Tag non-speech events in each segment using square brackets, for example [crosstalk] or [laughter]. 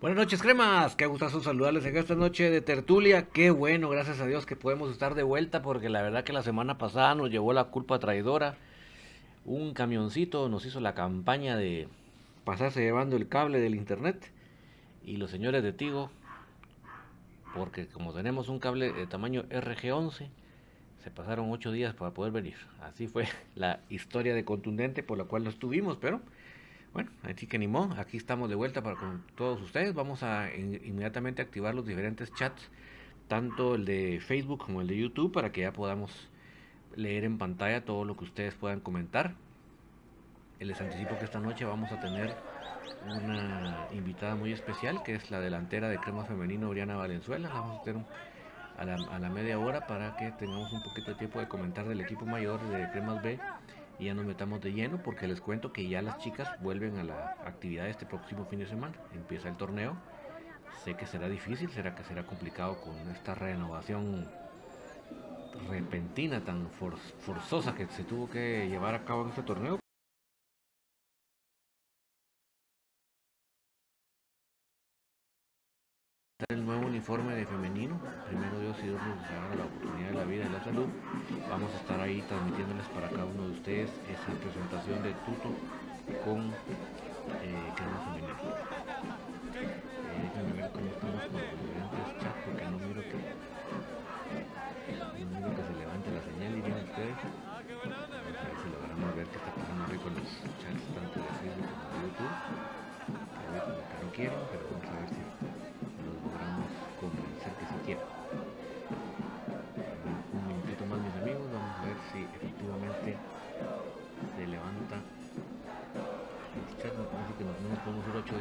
Buenas noches, cremas. Qué gustazo saludarles en esta noche de tertulia. Qué bueno, gracias a Dios que podemos estar de vuelta porque la verdad que la semana pasada nos llevó la culpa traidora. Un camioncito nos hizo la campaña de pasarse llevando el cable del internet y los señores de Tigo, porque como tenemos un cable de tamaño RG11, se pasaron ocho días para poder venir. Así fue [laughs] la historia de contundente por la cual no estuvimos, pero bueno, así que ni modo, aquí estamos de vuelta para con todos ustedes. Vamos a inmediatamente activar los diferentes chats, tanto el de Facebook como el de YouTube, para que ya podamos leer en pantalla todo lo que ustedes puedan comentar. Les anticipo que esta noche vamos a tener una invitada muy especial, que es la delantera de crema femenino, Oriana Valenzuela. La vamos a tener a la, a la media hora para que tengamos un poquito de tiempo de comentar del equipo mayor de Cremas B y ya nos metamos de lleno porque les cuento que ya las chicas vuelven a la actividad este próximo fin de semana. Empieza el torneo. Sé que será difícil, será que será complicado con esta renovación repentina tan forzosa que se tuvo que llevar a cabo en este torneo. El nuevo uniforme de femenino. Primero Dios y Dios nos haga la oportunidad de la vida y la salud. Vamos a estar ahí transmitiéndoles para cada uno de ustedes esa presentación de Tuto con eh, crema femenino. Eh, déjenme ver cómo estamos con los diferentes chats porque no miro que no miro que se levante la señal y vienen ustedes. A ver si logramos ver qué está pasando hoy con los chats tanto de Facebook como de YouTube. No quiero, pero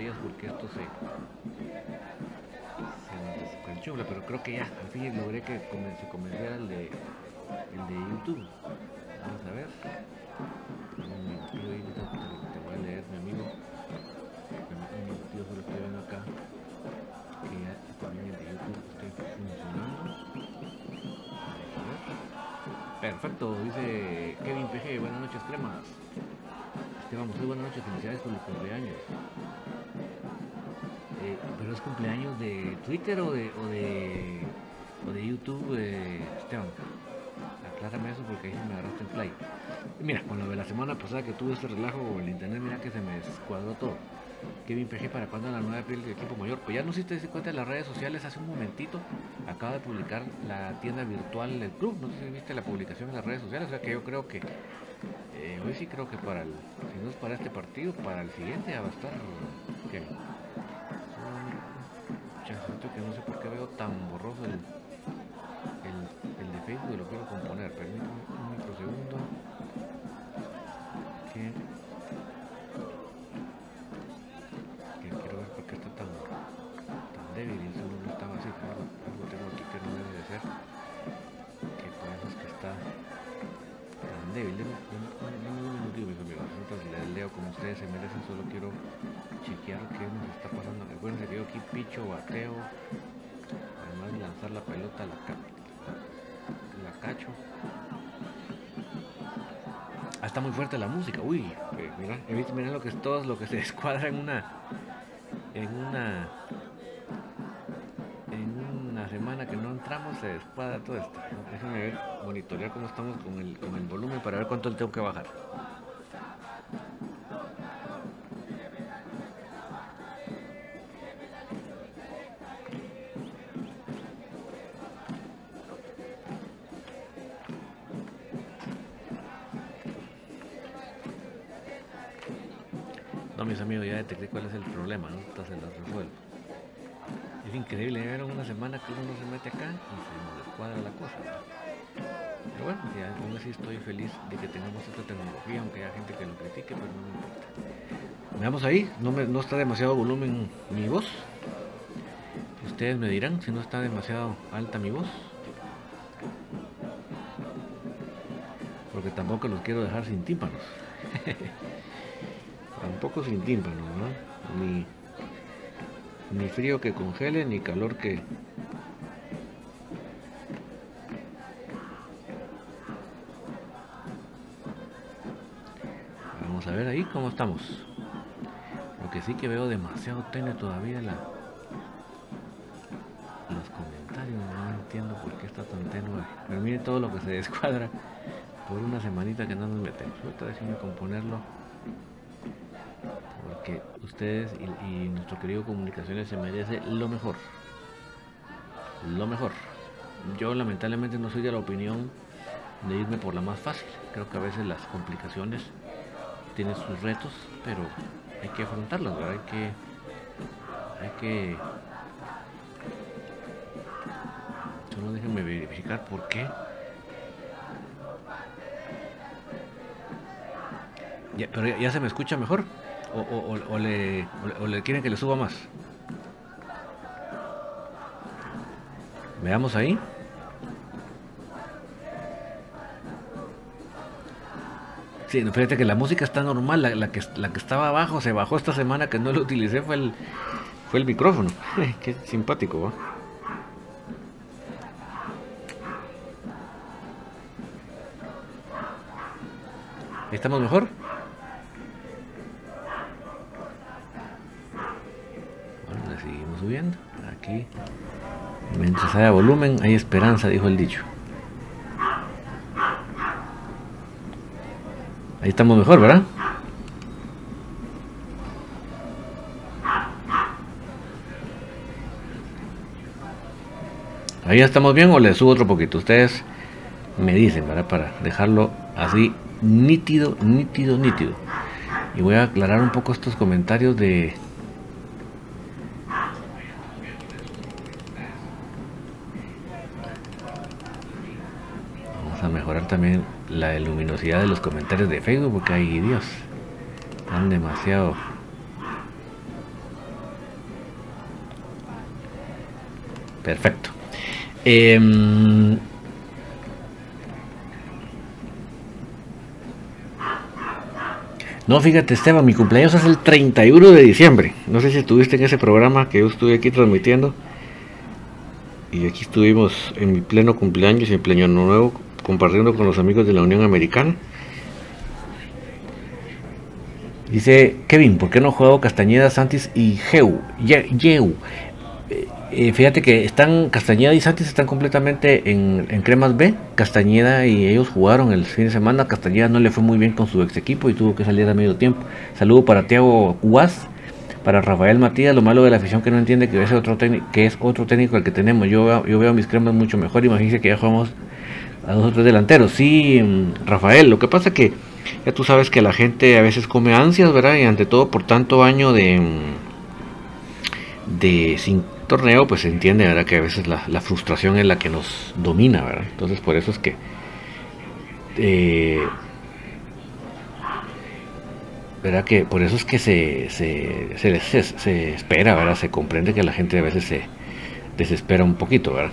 días porque esto se, se descanchula, pero creo que ya, al fin logré que se convenciera el de, el de YouTube. Vamos a ver. Te, voy a leer mi amigo. Minutito solo estoy viendo acá que ya también el de YouTube esté funcionando. Perfecto, dice Kevin PG, buenas noches cremas. Esteban muy buenas noches, felicidades por el cumpleaños. Pero es cumpleaños de Twitter o de, o de, o de YouTube, eh, Esteban. Aclárame eso porque ahí me agarraste el play. Mira, con lo de la semana pasada que tuve este relajo con el internet, mira que se me descuadró todo. Kevin PG para cuando la nueva piel del equipo mayor. Pues ya no sé si te cuenta en las redes sociales hace un momentito. Acaba de publicar la tienda virtual del club. No sé si viste la publicación en las redes sociales. O sea que yo creo que eh, hoy sí creo que para el, si no es para este partido, para el siguiente va a estar. Que no sé por qué veo tan borroso el, el, el de Facebook y lo quiero componer. Permítame un microsegundo. Que débil y eso no estaba así, algo, algo tengo aquí que no debe de ser, que por eso es que está tan débil. Denme un minutito, mis amigos, entonces les leo como ustedes se merecen, solo quiero chequear qué nos está pasando. Recuerden que yo aquí picho, bateo, más lanzar la pelota la, la cacho. Ah, está muy fuerte la música. Uy, eh, visto, mira lo que es todo lo que se [laughs] descuadra en una en una en una semana que no entramos se descuadra todo esto. Déjame ver, monitorear cómo estamos con el, con el volumen para ver cuánto le tengo que bajar. Feliz de que tengamos esta tecnología, aunque haya gente que lo critique, pero no me importa. Veamos ahí, no, me, no está demasiado volumen mi voz. Ustedes me dirán si no está demasiado alta mi voz. Porque tampoco los quiero dejar sin tímpanos. [laughs] tampoco sin tímpano, ¿no? Ni, ni frío que congele, ni calor que... Ahí cómo estamos. Lo que sí que veo demasiado tenue todavía la, los comentarios, no entiendo por qué está tan tenue. Pero miren todo lo que se descuadra por una semanita que no nos metemos. Ahorita déjenme componerlo porque ustedes y, y, nuestro querido Comunicaciones se merece lo mejor. Lo mejor. Yo lamentablemente no soy de la opinión de irme por la más fácil. Creo que a veces las complicaciones tienen sus retos, pero hay que afrontarlas, ¿verdad? Hay que, hay que solo déjenme verificar por qué. Ya, pero ya, se me escucha mejor. O, o, o, o le, o, le, quieren que le suba más. Veamos ahí. Sí, fíjate que la música está normal, la, que, la que estaba abajo se bajó esta semana que no lo utilicé fue el, fue el micrófono. Qué simpático, ¿va? ¿Estamos mejor? Bueno, le seguimos subiendo. Aquí. Mientras haya volumen, hay esperanza, dijo el dicho. Estamos mejor, ¿verdad? Ahí estamos bien o le subo otro poquito. Ustedes me dicen, ¿verdad? Para dejarlo así nítido, nítido, nítido. Y voy a aclarar un poco estos comentarios de... Vamos a mejorar también la luminosidad de los comentarios de Facebook porque hay Dios. Están demasiado... Perfecto. Eh, No, fíjate Esteban, mi cumpleaños es el 31 de diciembre. No sé si estuviste en ese programa que yo estuve aquí transmitiendo. Y aquí estuvimos en mi pleno cumpleaños y en pleno nuevo compartiendo con los amigos de la Unión Americana. Dice Kevin, ¿por qué no juego Castañeda, Santis y Geu? Yeu. Eh, fíjate que están Castañeda y Santis están completamente en, en, Cremas B. Castañeda y ellos jugaron el fin de semana. Castañeda no le fue muy bien con su ex equipo y tuvo que salir a medio tiempo. Saludo para Tiago Guas, para Rafael Matías. Lo malo de la afición que no entiende que es otro técnico, que es otro técnico el que tenemos. Yo, yo veo mis cremas mucho mejor. Imagínense que ya jugamos a dos tres delanteros. Sí, Rafael, lo que pasa que ya tú sabes que la gente a veces come ansias, ¿verdad? Y ante todo por tanto año de de sin torneo, pues se entiende, ¿verdad? Que a veces la, la, frustración es la que nos domina, ¿verdad? Entonces por eso es que... Eh, ¿Verdad? Que por eso es que se, se, se, se, se espera, ¿verdad? Se comprende que la gente a veces se desespera un poquito, ¿verdad?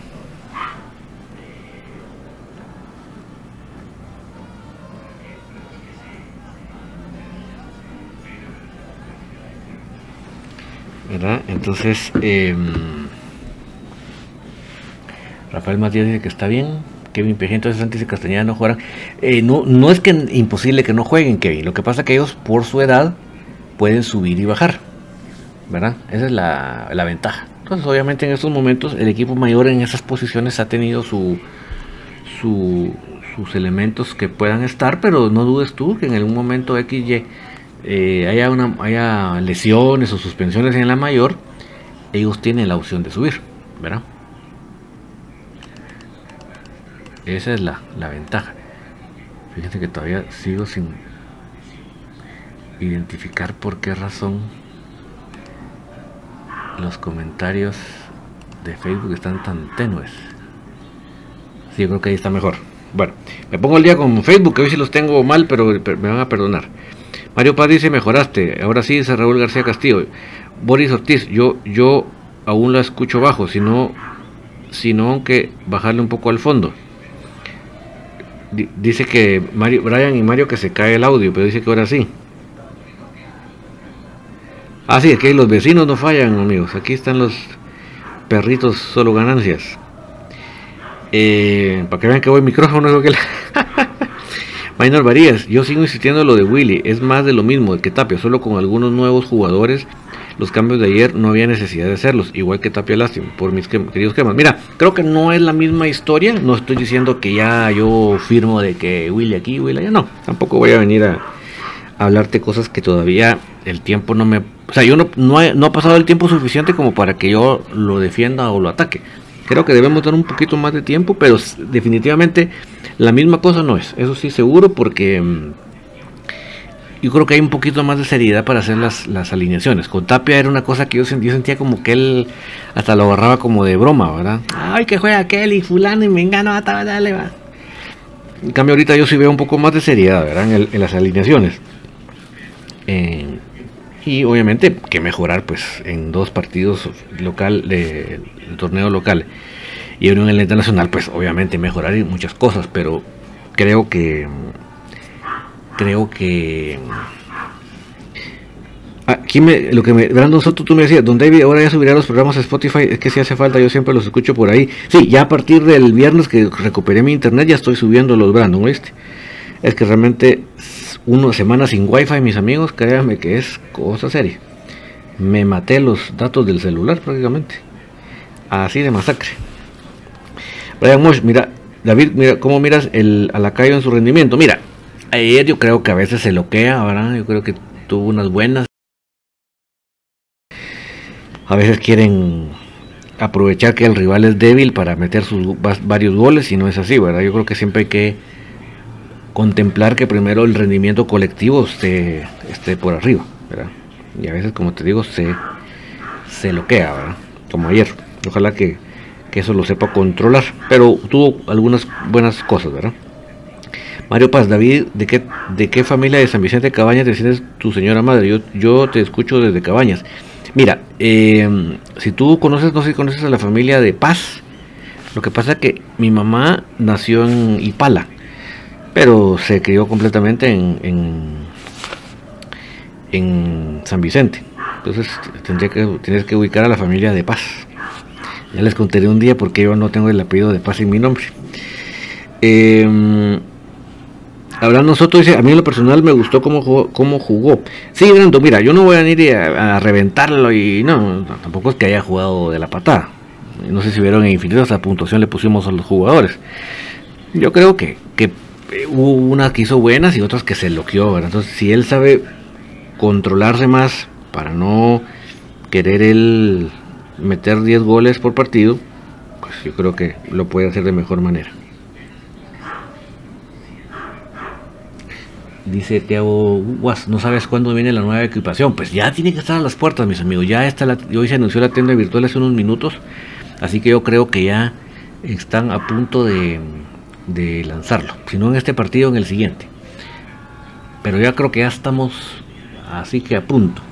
Entonces, eh, Rafael Matías dice que está bien. Kevin Pejento Santos y Castañeda no juegan. Eh, no, no es que imposible que no jueguen, Kevin. Lo que pasa es que ellos, por su edad, pueden subir y bajar. ¿Verdad? Esa es la, la ventaja. Entonces, obviamente, en estos momentos, el equipo mayor en esas posiciones ha tenido su, su, sus elementos que puedan estar, pero no dudes tú que en algún momento XY eh, haya, una, haya lesiones o suspensiones en la mayor, ellos tienen la opción de subir, ¿verdad? Esa es la, la ventaja. Fíjense que todavía sigo sin identificar por qué razón los comentarios de Facebook están tan tenues. Sí, yo creo que ahí está mejor. Bueno, me pongo el día con Facebook, que hoy sí los tengo mal, pero me van a perdonar. Mario Paz dice, mejoraste. Ahora sí, dice Raúl García Castillo. Boris Ortiz, yo, yo aún la escucho bajo, sino, sino que bajarle un poco al fondo dice que Mario, Brian y Mario que se cae el audio, pero dice que ahora sí. Ah, sí, aquí los vecinos no fallan, amigos. Aquí están los perritos solo ganancias. Eh, para que vean que voy micrófono, es que la... [laughs] Minor Varías, yo sigo insistiendo en lo de Willy, es más de lo mismo que Tapia, solo con algunos nuevos jugadores los cambios de ayer no había necesidad de hacerlos, igual que Tapia Lástima, por mis queridos cremas. Mira, creo que no es la misma historia, no estoy diciendo que ya yo firmo de que Willy aquí, Willy allá, no, tampoco voy a venir a, hablarte cosas que todavía el tiempo no me... O sea, yo no, no, no ha pasado el tiempo suficiente como para que yo lo defienda o lo ataque. Creo que debemos dar un poquito más de tiempo, pero definitivamente la misma cosa no es, eso sí seguro, porque mm, yo creo que hay un poquito más de seriedad para hacer las, las alineaciones. Con Tapia era una cosa que yo sentía, sentía como que él hasta lo agarraba como de broma, ¿verdad? Ay, que juega aquel y fulano y me engano, dale, va. En cambio ahorita yo sí veo un poco más de seriedad, ¿verdad? En, las alineaciones. y obviamente que mejorar pues en dos partidos local de, torneo local y en el internacional pues obviamente mejorar en muchas cosas, pero creo que creo que aquí me, lo que me Brandon Soto tú me decías don David ahora ya subirá los programas a Spotify es que si hace falta yo siempre los escucho por ahí sí ya a partir del viernes que recuperé mi internet ya estoy subiendo los Brandon ¿oíste? es que realmente una semana sin wifi mis amigos créanme que es cosa seria. Me maté los datos del celular prácticamente. Así de masacre Brian Mosh mira David mira cómo miras el a la calle en su rendimiento mira Ayer yo creo que a veces se loquea, ¿verdad? Yo creo que tuvo unas buenas. A veces quieren aprovechar que el rival es débil para meter sus varios goles y no es así, ¿verdad? Yo creo que siempre hay que contemplar que primero el rendimiento colectivo esté, esté por arriba, ¿verdad? Y a veces, como te digo, se, se loquea, ¿verdad? Como ayer. Ojalá que, que eso lo sepa controlar. Pero tuvo algunas buenas cosas, ¿verdad? Mario Paz, David, ¿de qué, de qué familia de San Vicente de Cabañas desciendes tu señora madre? Yo, yo te escucho desde Cabañas. Mira, em, si tú conoces, no sé si conoces a la familia de Paz, lo que pasa es que mi mamá nació en Ipala, pero se crió completamente en, en, San Vicente. Entonces tendría que, tienes que ubicar a la familia de Paz. Ya les contaré un día porque yo no tengo el apellido de Paz en mi nombre. Eh, Hablando nosotros, dice, a mí en lo personal me gustó cómo jugó. Cómo jugó. Sí, Brando, mira, yo no voy a ir a, reventarlo y no, tampoco es que haya jugado de la patada. No sé si vieron en infinitas la puntuación le pusimos a los jugadores. Yo creo que, que hubo unas que hizo buenas y otras que se loqueó, Entonces, si él sabe controlarse más para no querer él meter 10 goles por partido, pues yo creo que lo puede hacer de mejor manera. Dice Teo no sabes cuándo viene la nueva equipación. Pues ya tiene que estar a las puertas, mis amigos. Ya está la, hoy se anunció la tienda virtual hace unos minutos. Así que yo creo que ya están a punto de, de lanzarlo. Si no en este partido, en el siguiente. Pero ya creo que ya estamos así que a punto.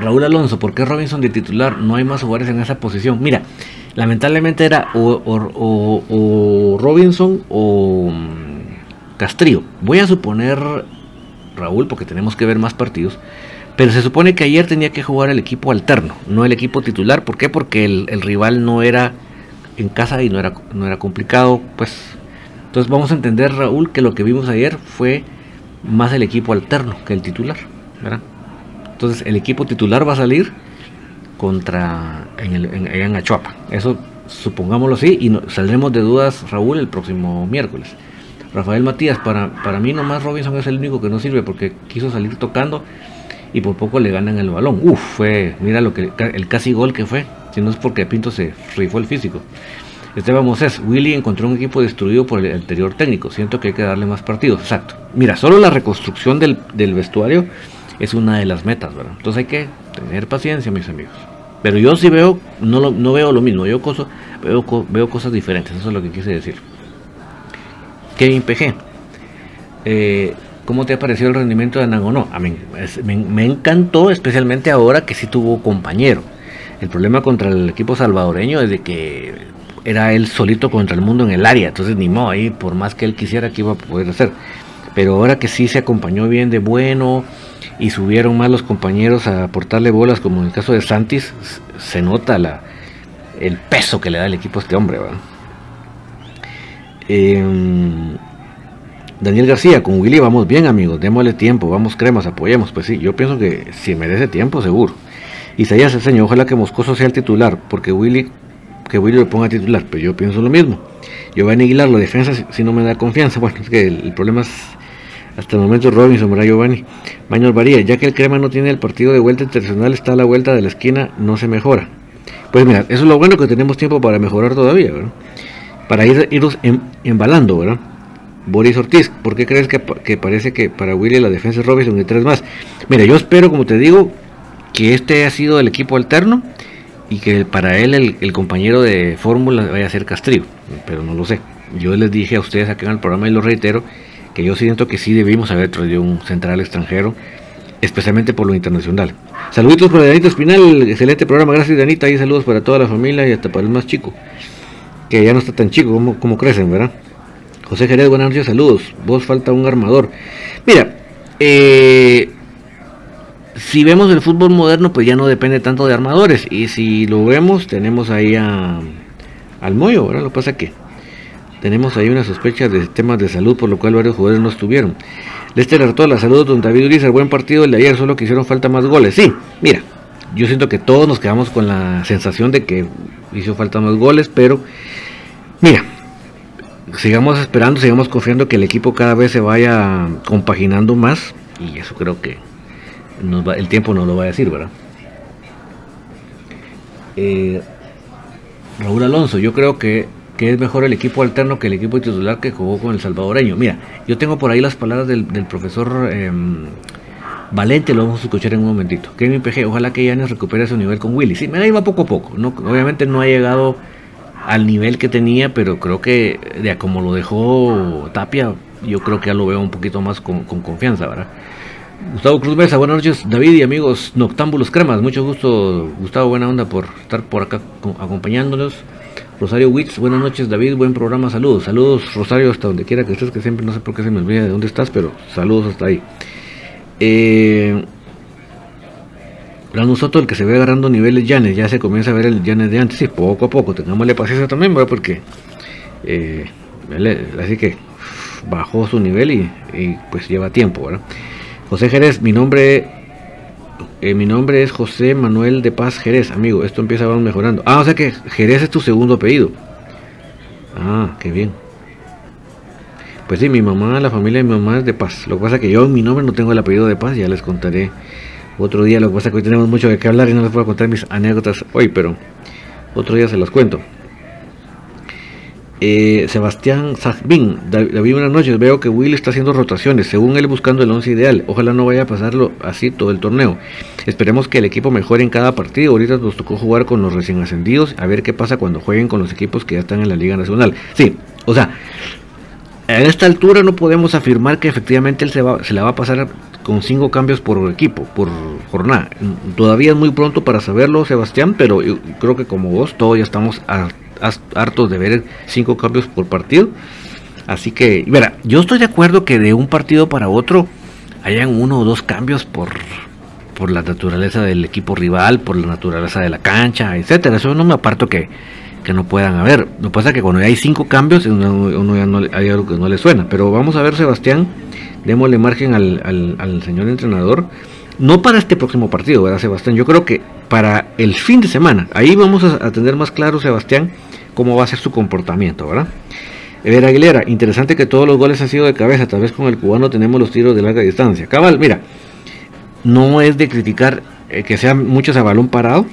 Raúl Alonso, ¿por qué Robinson de titular? No hay más jugadores en esa posición. Mira, lamentablemente era o Robinson o Castrillo. Voy a suponer, Raúl, porque tenemos que ver más partidos, pero se supone que ayer tenía que jugar el equipo alterno, no el equipo titular. ¿Por qué? Porque el, rival no era en casa y no era, no era complicado, pues. Entonces vamos a entender, Raúl, que lo que vimos ayer fue más el equipo alterno que el titular, ¿verdad? Entonces el equipo titular va a salir contra en, el, en, Achuapa. Eso supongámoslo así y saldremos de dudas, Raúl, el próximo miércoles. Rafael Matías, para, para mí nomás Robinson es el único que no sirve porque quiso salir tocando y por poco le ganan el balón. Uf, fue, mira lo que el casi gol que fue, si no es porque Pinto se rifó el físico. Esteban Moses, Willy encontró un equipo destruido por el anterior técnico. Siento que hay que darle más partidos. Exacto. Mira, solo la reconstrucción del, del vestuario es una de las metas, ¿verdad? Entonces hay que tener paciencia, mis amigos. Pero yo sí veo, no, no veo lo mismo, yo veo, veo cosas diferentes, eso es lo que quise decir. Kevin PG, eh, ¿cómo te ha parecido el rendimiento de Nangonó? A mí, me, me, encantó, especialmente ahora que sí tuvo compañero. El problema contra el equipo salvadoreño es de que era él solito contra el mundo en el área, entonces ni modo, ahí por más que él quisiera que iba a poder hacer. Pero ahora que sí se acompañó bien de bueno, y subieron más los compañeros a aportarle bolas, como en el caso de Santis, se nota la, el peso que le da el equipo a este hombre. Em, Daniel García, con Willy vamos bien amigos, démosle tiempo, vamos cremas, apoyemos. Pues sí, yo pienso que si merece tiempo, seguro. Isaías señor ojalá que Moscoso sea el titular, porque Willy, que Willy lo ponga titular, pero yo pienso lo mismo. Giovanni Aguilar, la defensa si, no me da confianza, [laughs] bueno, es que el problema es hasta el momento Robinson, ¿verdad Giovanni? Maño Varía, ya que el Crema no tiene el partido de vuelta internacional, está a la vuelta de la esquina, no se mejora. Pues mira, eso es lo bueno que tenemos tiempo para mejorar todavía, ¿verdad? Para ir, irnos em, embalando, ¿verdad? Boris Ortiz, ¿por qué crees que, parece que para Willy la defensa es Robinson y tres más? Mira, yo espero, como te digo, que este ha sido el equipo alterno y que para él el, compañero de fórmula vaya a ser Castrillo, pero no lo sé. Yo les dije a ustedes acá en el programa y lo reitero, que yo siento que sí debimos haber traído un central extranjero, especialmente por lo internacional. Saluditos para Danita Espinal, excelente programa, gracias Danita, y saludos para toda la familia y hasta para el más chico, que ya no está tan chico como, como crecen, ¿verdad? José Jerez, buenas noches, saludos. Vos falta un armador. Mira, eh, si vemos el fútbol moderno, pues ya no depende tanto de armadores. Y si lo vemos, tenemos ahí a, al Moyo, ¿verdad? Lo que pasa que tenemos ahí una sospecha de temas de salud, por lo cual varios jugadores no estuvieron. Lester la saludos, don David Urizar, buen partido el de ayer, solo que hicieron falta más goles. Sí, mira, yo siento que todos nos quedamos con la sensación de que hizo falta más goles, pero mira, sigamos esperando, sigamos confiando que el equipo cada vez se vaya compaginando más, y eso creo que el tiempo nos lo va a decir, ¿verdad? Eh, Raúl Alonso, yo creo que que es mejor el equipo alterno que el equipo titular que jugó con el salvadoreño. Mira, yo tengo por ahí las palabras del, profesor em, Valente, lo vamos a escuchar en un momentito. Kevin PG, ojalá que Yanes recupere su nivel con Willy. Sí, me va poco a poco. No, obviamente no ha llegado al nivel que tenía, pero creo que de como lo dejó Tapia, yo creo que ya lo veo un poquito más con, confianza, ¿verdad? Gustavo Cruz Mesa, buenas noches David y amigos Noctámbulos Cremas, mucho gusto Gustavo, buena onda por estar por acá acompañándonos. Rosario Witz, buenas noches David, buen programa, saludos, saludos Rosario hasta donde quiera que estés, que siempre no sé por qué se me olvida de dónde estás, pero saludos hasta ahí. Eh, Soto, el que se ve agarrando niveles Llanes, ya se comienza a ver el Llanes de antes, y poco a poco, tengámosle paciencia también, ¿verdad? Porque, eh, así que bajó su nivel y, y, pues lleva tiempo, ¿verdad? José Jerez, mi nombre eh, mi nombre es José Manuel de Paz Jerez, amigo. Esto empieza vamos mejorando. Ah, o sea que Jerez es tu segundo apellido. Ah, qué bien. Pues sí, mi mamá, la familia de mi mamá es de Paz. Lo que pasa es que yo en mi nombre no tengo el apellido de Paz, ya les contaré otro día. Lo que pasa es que hoy tenemos mucho de qué hablar y no les puedo contar mis anécdotas hoy, pero otro día se las cuento. Eh, Sebastián Sajbin, David, buenas noches. Veo que Will está haciendo rotaciones, según él buscando el once ideal. Ojalá no vaya a pasarlo así todo el torneo. Esperemos que el equipo mejore en cada partido. Ahorita nos tocó jugar con los recién ascendidos, a ver qué pasa cuando jueguen con los equipos que ya están en la Liga Nacional. Sí, o sea, a esta altura no podemos afirmar que efectivamente él se, la va a pasar con cinco cambios por equipo, por jornada. Todavía es muy pronto para saberlo, Sebastián, pero creo que como vos, todos ya estamos a hartos de ver cinco cambios por partido. Así que, mira, yo estoy de acuerdo que de un partido para otro hayan uno o dos cambios por, por la naturaleza del equipo rival, por la naturaleza de la cancha, etcétera. Eso no me aparto que, que no puedan haber. Lo que pasa es que cuando hay cinco cambios, uno, ya no, hay algo que no le suena. Pero vamos a ver, Sebastián, démosle margen al, al, señor entrenador. No para este próximo partido, ¿verdad, Sebastián? Yo creo que para el fin de semana. Ahí vamos a, tener más claro, Sebastián, cómo va a ser su comportamiento, ¿verdad? Ver Aguilera, interesante que todos los goles han sido de cabeza, tal vez con el cubano tenemos los tiros de larga distancia. Cabal, mira, no es de criticar eh, que sean muchos a balón parado,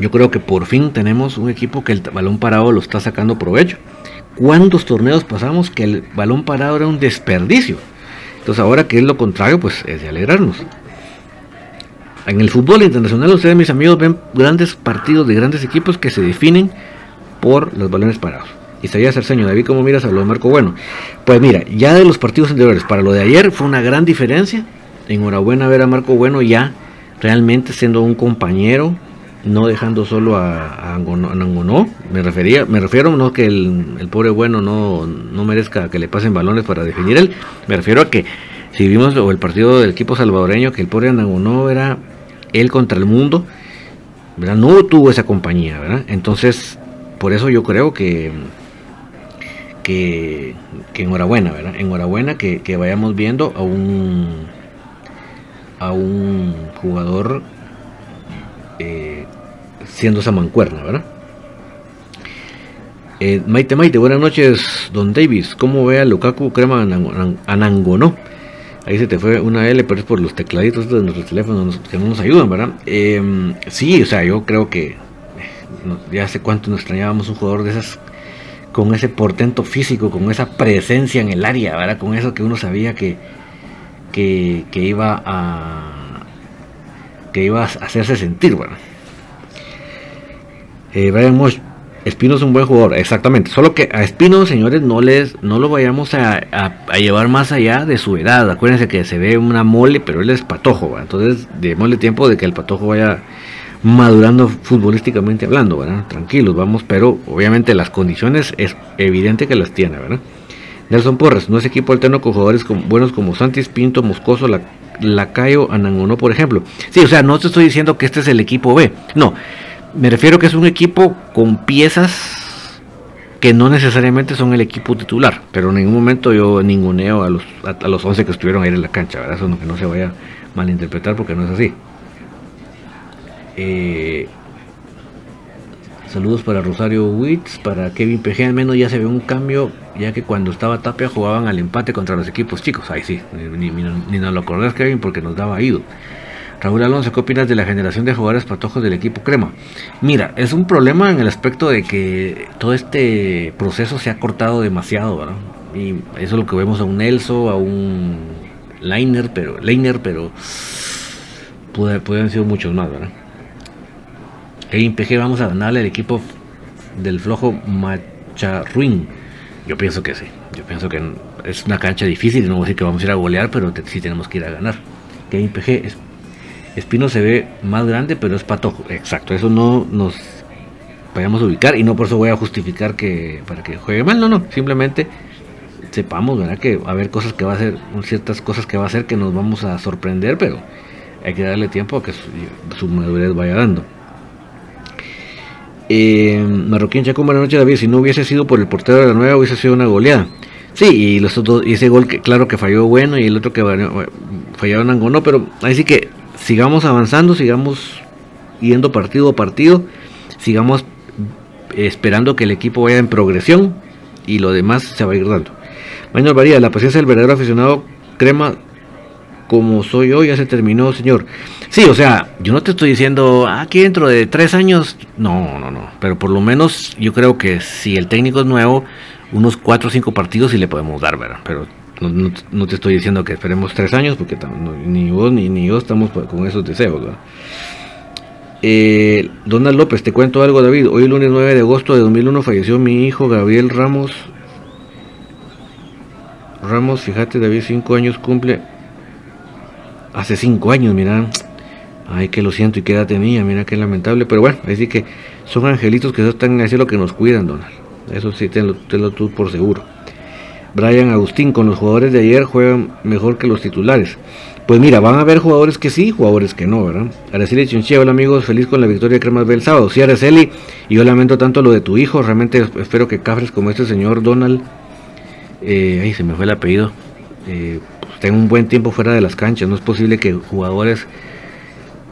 yo creo que por fin tenemos un equipo que el balón parado lo está sacando provecho. ¿Cuántos torneos pasamos que el balón parado era un desperdicio? Entonces ahora que es lo contrario, pues es de alegrarnos. En el fútbol internacional, ustedes mis amigos ven grandes partidos de grandes equipos que se definen por los balones parados. Y Isaías Arceño, David, ¿cómo miras a lo de Marco Bueno? Pues mira, ya de los partidos anteriores, para lo de ayer fue una gran diferencia. Enhorabuena ver a Marco Bueno ya realmente siendo un compañero no dejando solo a, a, Angonó, me refería, me refiero no que el, pobre bueno no, no, merezca que le pasen balones para definir él, me refiero a que si vimos el partido del equipo salvadoreño que el pobre Angonó era él contra el mundo, ¿verdad? no tuvo esa compañía, ¿verdad? Entonces, por eso yo creo que que, que enhorabuena, ¿verdad? Enhorabuena que, que vayamos viendo a un a un jugador eh, siendo esa mancuerna, ¿verdad? Eh, Maite Maite, buenas noches, Don Davis. ¿Cómo ve a Lukaku Crema Anangonó? Ahí se te fue una L, pero es por los tecladitos de nuestros teléfonos que no nos ayudan, ¿verdad? Em, sí, o sea, yo creo que eh, ya hace cuánto nos extrañábamos un jugador de esas con ese portento físico, con esa presencia en el área, ¿verdad? Con eso que uno sabía que, que, iba a que iba a hacerse sentir, bueno. Eh, Brian Mosh, Espino es un buen jugador, exactamente. Solo que a Espino, señores, no les, no lo vayamos a, llevar más allá de su edad. Acuérdense que se ve una mole, pero él es patojo, entonces démosle tiempo de que el patojo vaya madurando futbolísticamente hablando, ¿verdad? Tranquilos, vamos, pero obviamente las condiciones es evidente que las tiene, ¿verdad? Nelson Porres, no es equipo alterno con jugadores buenos como Santis, Pinto, Moscoso, la Lacayo Anangonó, por ejemplo. Sí, o sea, no te estoy diciendo que este es el equipo B. No, me refiero que es un equipo con piezas que no necesariamente son el equipo titular, pero en ningún momento yo ninguneo a los, a, los 11 que estuvieron ahí en la cancha, ¿verdad? Eso no, que no se vaya a malinterpretar porque no es así. Eh, Saludos para Rosario Witz, para Kevin PG, al menos ya se ve un cambio, ya que cuando estaba Tapia jugaban al empate contra los equipos chicos. Ahí sí, ni, nos lo acordás Kevin porque nos daba ido. Raúl Alonso, ¿qué opinas de la generación de jugadores patojos del equipo Crema? Mira, es un problema en el aspecto de que todo este proceso se ha cortado demasiado, ¿verdad? Y eso es lo que vemos a un Nelson, a un Liner, pero, Liner, pero pueden haber sido muchos más, ¿verdad? En PG vamos a ganarle al equipo del flojo Macharruin. Yo pienso que sí. Yo pienso que es una cancha difícil. No voy a decir que vamos a ir a golear, pero sí tenemos que ir a ganar. Que PG Espino se ve más grande, pero es patojo. Exacto. Eso no nos vayamos a ubicar y no por eso voy a justificar que para que juegue mal. No, no. Simplemente sepamos, ¿verdad? Que va a haber cosas que va a hacer, ciertas cosas que va a hacer que nos vamos a sorprender, pero hay que darle tiempo a que su madurez vaya dando. Eh, Marroquín Chaco, buenas noches David. Si no hubiese sido por el portero de la nueva, hubiese sido una goleada. Sí, y los otros, y ese gol que claro que falló bueno y el otro que fallaron no, pero así que sigamos avanzando, sigamos yendo partido a partido, sigamos esperando que el equipo vaya en progresión y lo demás se va a ir dando. Mañana varía, la paciencia del verdadero aficionado crema como soy yo, ya se terminó, señor. Sí, o sea, yo no te estoy diciendo, aquí dentro de tres años, no, no, no, pero por lo menos yo creo que si el técnico es nuevo, unos cuatro o cinco partidos sí le podemos dar, ¿verdad? Pero no, te estoy diciendo que esperemos tres años, porque ni vos ni, ni yo estamos con esos deseos. Eh, Donald López, te cuento algo, David. Hoy, lunes 9 de agosto de 2001, falleció mi hijo Gabriel Ramos. Ramos, fíjate, David, cinco años cumple hace cinco años, mira. Ay, que lo siento y qué edad tenía, mira qué lamentable. Pero bueno, así que son angelitos que están en el que nos cuidan, Donald. Eso sí, tenlo, tenlo tú por seguro. Brian Agustín, con los jugadores de ayer juegan mejor que los titulares. Pues mira, van a haber jugadores que sí, jugadores que no, ¿verdad? Araceli Chinchilla, hola amigos, feliz con la victoria de Cremas B el sábado. Sí, Araceli, yo lamento tanto lo de tu hijo, realmente espero que cafres como este señor Donald, eh, ay, se me fue el apellido, eh, pues, tenga un buen tiempo fuera de las canchas. No es posible que jugadores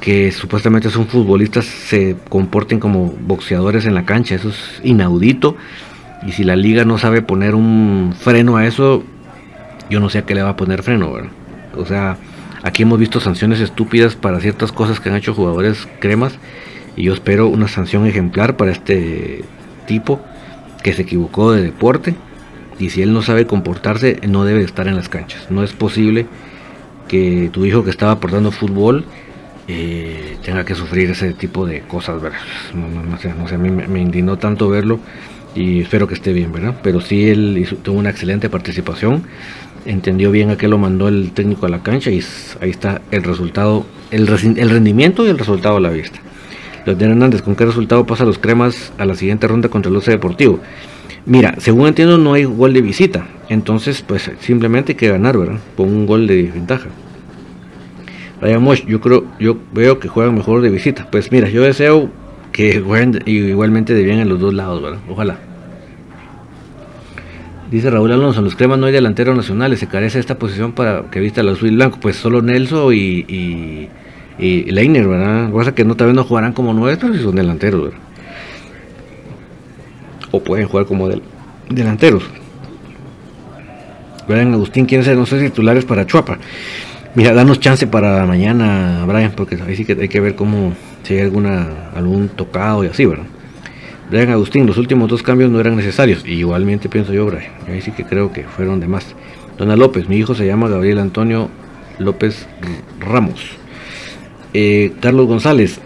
que supuestamente son futbolistas se comporten como boxeadores en la cancha, eso es inaudito. Y si la liga no sabe poner un freno a eso, yo no sé a qué le va a poner freno, ¿verdad? O sea, aquí hemos visto sanciones estúpidas para ciertas cosas que han hecho jugadores cremas y yo espero una sanción ejemplar para este tipo que se equivocó de deporte y si él no sabe comportarse no debe estar en las canchas. No es posible que tu hijo que estaba aportando fútbol eh, tenga que sufrir ese tipo de cosas. No, sé, no sé, a mí me, me indignó tanto verlo y espero que esté bien, ¿verdad? Pero sí, él tuvo una excelente participación, entendió bien a qué lo mandó el técnico a la cancha y ahí está el resultado, el, rendimiento y el resultado a la vista. Leonel Hernández, ¿con qué resultado pasa los cremas a la siguiente ronda contra el Luce Deportivo? Mira, según entiendo no hay gol de visita, entonces pues simplemente hay que ganar, ¿verdad? Con un gol de ventaja. Ryan Mosh, yo creo, yo veo que juegan mejor de visita. Pues mira, yo deseo que jueguen igualmente de bien en los dos lados, ¿verdad? Ojalá. Dice Raúl Alonso, en los cremas no hay delanteros nacionales, se carece esta posición para que vista el azul y blanco. Pues solo Nelson y, y, y Leiner, ¿verdad? Cosa que no tal vez no jugarán como nuestros y son delanteros, ¿verdad? O pueden jugar como delanteros. Brian Agustín, ¿quiénes ser? No sé titulares para Chuapa. Mira, danos chance para mañana, Brian, porque ahí sí que hay que ver cómo, si hay alguna, algún tocado y así, ¿verdad? Brian Agustín, los últimos dos cambios no eran necesarios. Igualmente pienso yo, Brian. Ahí sí que creo que fueron de más. Dona López, mi hijo se llama Gabriel Antonio López Ramos. Eh, Carlos González,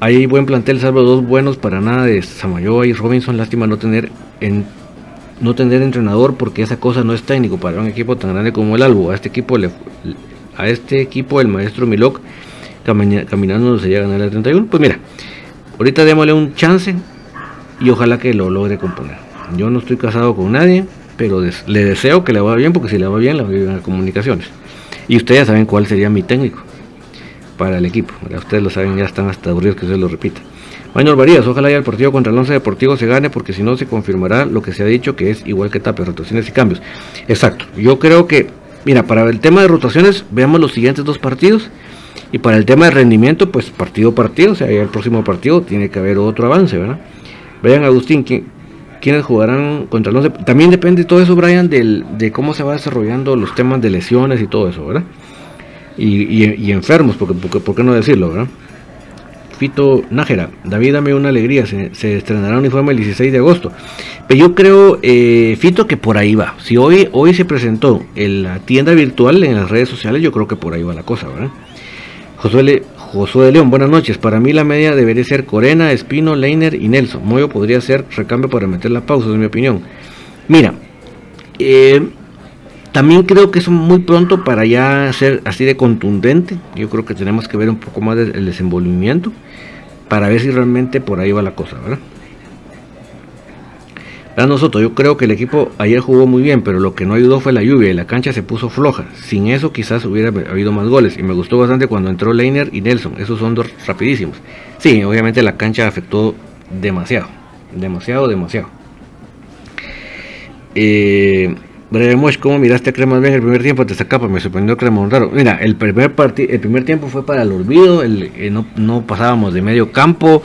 hay buen plantel, salvo dos buenos para nada de Samayoa y Robinson. Lástima no tener en, no tener entrenador porque esa cosa no es técnico para un equipo tan grande como el Albo. A este equipo le, a este equipo el maestro Milok caminando se llega ganar el 31. Pues mira, ahorita démosle un chance y ojalá que lo logre componer. Yo no estoy casado con nadie, pero le deseo que le vaya bien, porque si le va bien, le va bien a comunicaciones. Y ustedes ya saben cuál sería mi técnico para el equipo. Ustedes lo saben, ya están hasta aburridos que se lo repita. Manuel Varías, ojalá ya el partido contra el Once Deportivo se gane, porque si no se confirmará lo que se ha dicho, que es igual que TAPE, rotaciones y cambios. Exacto. Yo creo que, mira, para el tema de rotaciones, veamos los siguientes dos partidos. Y para el tema de rendimiento, pues partido partido, o sea, ya el próximo partido tiene que haber otro avance, ¿verdad? Brian Agustín, ¿quiénes jugarán contra el 11? También depende todo eso, Brian, del, de cómo se va desarrollando los temas de lesiones y todo eso, ¿verdad? Y, enfermos, porque, porque, ¿por qué no decirlo, verdad? Fito Nájera, David, dame una alegría, se, se, estrenará un uniforme el 16 de agosto. Pero yo creo, eh, Fito, que por ahí va. Si hoy, hoy se presentó en la tienda virtual en las redes sociales, yo creo que por ahí va la cosa, ¿verdad? Josué, Josué de León, buenas noches. Para mí la media debería ser Corena, Espino, Leiner y Nelson. Moyo podría ser recambio para meter la pausa, es mi opinión. Mira, eh, también creo que es muy pronto para ya ser así de contundente. Yo creo que tenemos que ver un poco más del desenvolvimiento para ver si realmente por ahí va la cosa, ¿verdad? Nosotros, yo creo que el equipo ayer jugó muy bien, pero lo que no ayudó fue la lluvia y la cancha se puso floja. Sin eso quizás hubiera habido más goles y me gustó bastante cuando entró Leiner y Nelson. Esos son dos rapidísimos. Sí, obviamente la cancha afectó demasiado, demasiado, demasiado. Eh, Brevemosh, ¿cómo miraste a Crema bien el primer tiempo? Te sacaba, me sorprendió Crema raro. Mira, el primer, el primer tiempo fue para el olvido, el, eh, no, no pasábamos de medio campo.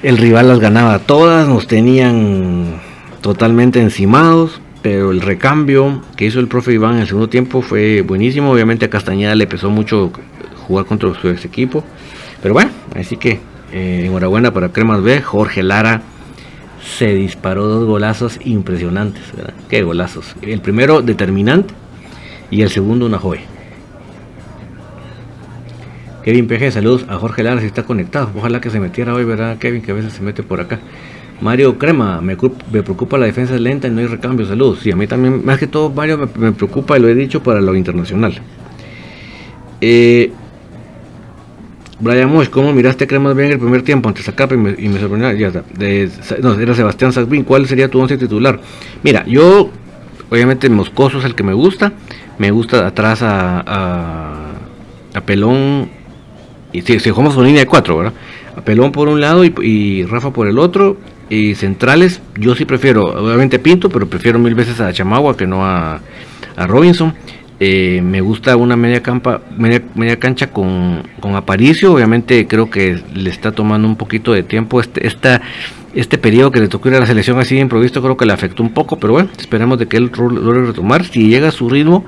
El rival las ganaba todas, nos tenían totalmente encimados, pero el recambio que hizo el profe Iván en el segundo tiempo fue buenísimo. Obviamente a Castañeda le pesó mucho jugar contra su ex equipo, pero bueno, así que eh, enhorabuena para Cremas B. Jorge Lara se disparó dos golazos impresionantes, ¿verdad? Qué golazos. El primero determinante y el segundo una joya. Kevin PG, saludos a Jorge Lara si está conectado. Ojalá que se metiera hoy, ¿verdad, Kevin? Que a veces se mete por acá. Mario Crema, me, preocupa la defensa lenta y no hay recambio. Saludos. Sí, a mí también, más que todo, Mario, me, preocupa y lo he dicho para lo internacional. Eh, Brian Mosh, ¿cómo miraste Cremas bien el primer tiempo ante Zacapa y me, y me sorprendió? Ya está. no, era Sebastián Sacbín. ¿Cuál sería tu once titular? Mira, yo, obviamente, Moscoso es el que me gusta. Me gusta atrás a Pelón, y si, si jugamos con línea de cuatro, ¿verdad? Pelón por un lado y, Rafa por el otro, y centrales, yo sí prefiero, obviamente Pinto, pero prefiero mil veces a Chamagua que no a, a Robinson. Eh, me gusta una media, campa, media, media cancha con, con, Aparicio. Obviamente creo que le está tomando un poquito de tiempo este, este periodo que le tocó ir a la selección así improvisto. Creo que le afectó un poco, pero bueno, esperemos de que él logre retomar. Si llega a su ritmo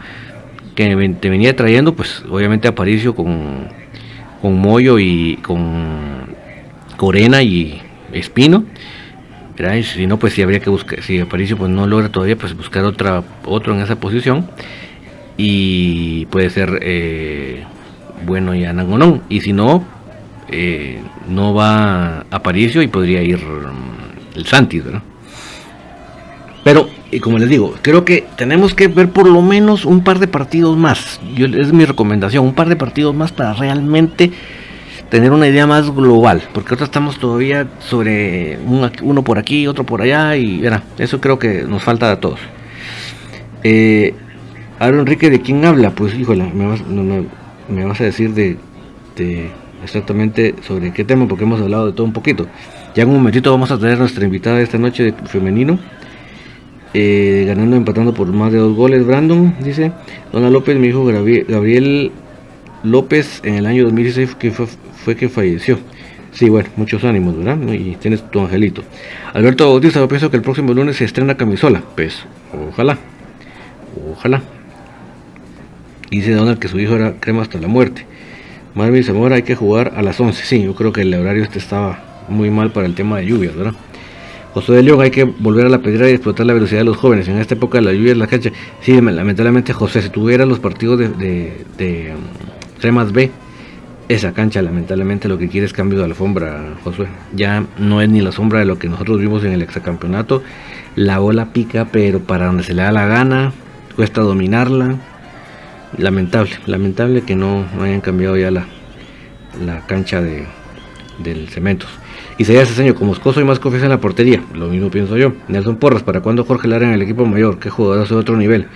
que te venía trayendo, pues obviamente Aparicio con, con Moyo y con Corena y Espino. Y si no, pues si habría que buscar, si Aparicio pues no logra todavía, pues buscar otra, otro en esa posición y puede ser eh, bueno y Anangonón. Y si no, eh, no va a Paricio y podría ir mm, el Santis, Pero, y como les digo, creo que tenemos que ver por lo menos un par de partidos más. Yo, es mi recomendación, un par de partidos más para realmente tener una idea más global, porque ahora estamos todavía sobre uno por aquí, otro por allá, y verá, eso creo que nos falta a todos. Eh, Enrique, ¿de quién habla? Pues híjole, me vas, me, vas a decir de, exactamente sobre qué tema, porque hemos hablado de todo un poquito. Ya en un momentito vamos a tener nuestra invitada de esta noche de femenino. Eh, ganando, empatando por más de dos goles. Brandon dice: Dona López, mi hijo Gabriel López, en el año 2016 que fue, que falleció. Sí, bueno, muchos ánimos, ¿verdad? Y tienes tu angelito. Alberto Bautista, yo pienso que el próximo lunes se estrena camisola. Pues, ojalá. Ojalá. Dice Donald que su hijo era crema hasta la muerte. Marvin Zamora hay que jugar a las 11. Sí, yo creo que el horario este estaba muy mal para el tema de lluvias, ¿verdad? José de León hay que volver a la pedra y explotar la velocidad de los jóvenes. En esta época la lluvia es la cancha. Sí, lamentablemente José, si tuviera los partidos de, de, de um, B, esa cancha lamentablemente lo que quiere es cambio de alfombra, Josué. Ya no es ni la sombra de lo que nosotros vimos en el exacampeonato. La bola pica, pero para donde se le da la gana, cuesta dominarla lamentable, lamentable que no, hayan cambiado ya la, la cancha de, del Cementos. Ese señor como Moscoso y más confianza en la portería, lo mismo pienso yo. Nelson Porras, ¿para cuándo Jorge Lara en el equipo mayor? ¿Qué jugador de otro nivel?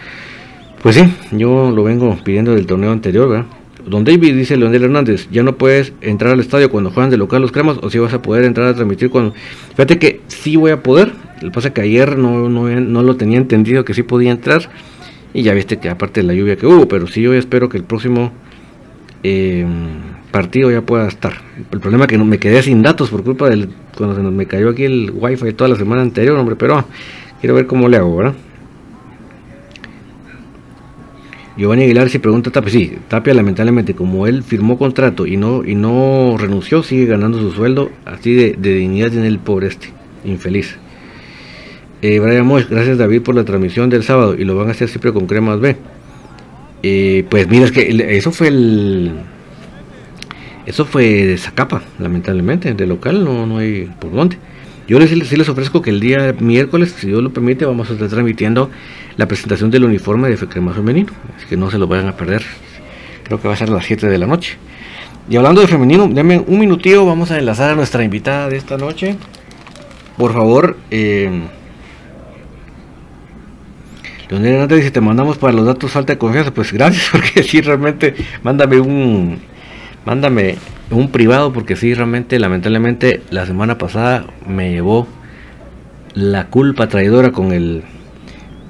Pues sí, yo lo vengo pidiendo del torneo anterior, ¿verdad? Don David dice Leonel Hernández, ya no puedes entrar al estadio cuando juegan de local los cremas o si vas a poder entrar a transmitir cuando... Fíjate que sí voy a poder, lo que pasa es que ayer no, no, no lo tenía entendido que sí podía entrar y ya viste que aparte de la lluvia que hubo, pero sí yo espero que el próximo em, partido ya pueda estar. El problema es que me quedé sin datos por culpa del cuando se nos me cayó aquí el wifi toda la semana anterior, hombre, pero quiero ver cómo le hago, ¿verdad? Giovanni Aguilar si pregunta Tapia, sí, Tapia lamentablemente como él firmó contrato y no y no renunció, sigue ganando su sueldo, así de, de dignidad en el pobre este, infeliz. Eh, Brian Mosh, gracias David por la transmisión del sábado y lo van a hacer siempre con cremas B. Eh, pues mira, es que eso fue el. Eso fue de Zacapa, lamentablemente. De local no, no hay por dónde. Yo les, sí les ofrezco que el día miércoles, si Dios lo permite, vamos a estar transmitiendo la presentación del uniforme de crema femenino. Así que no se lo vayan a perder. Creo que va a ser a las 7 de la noche. Y hablando de femenino, denme un minutillo, vamos a enlazar a nuestra invitada de esta noche. Por favor, eh, Leonel Hernández dice, te mandamos para los datos falta de confianza. Pues gracias, [laughs] porque sí, realmente, mándame un, mándame un privado, porque sí, realmente, lamentablemente, la semana pasada me llevó la culpa traidora con el,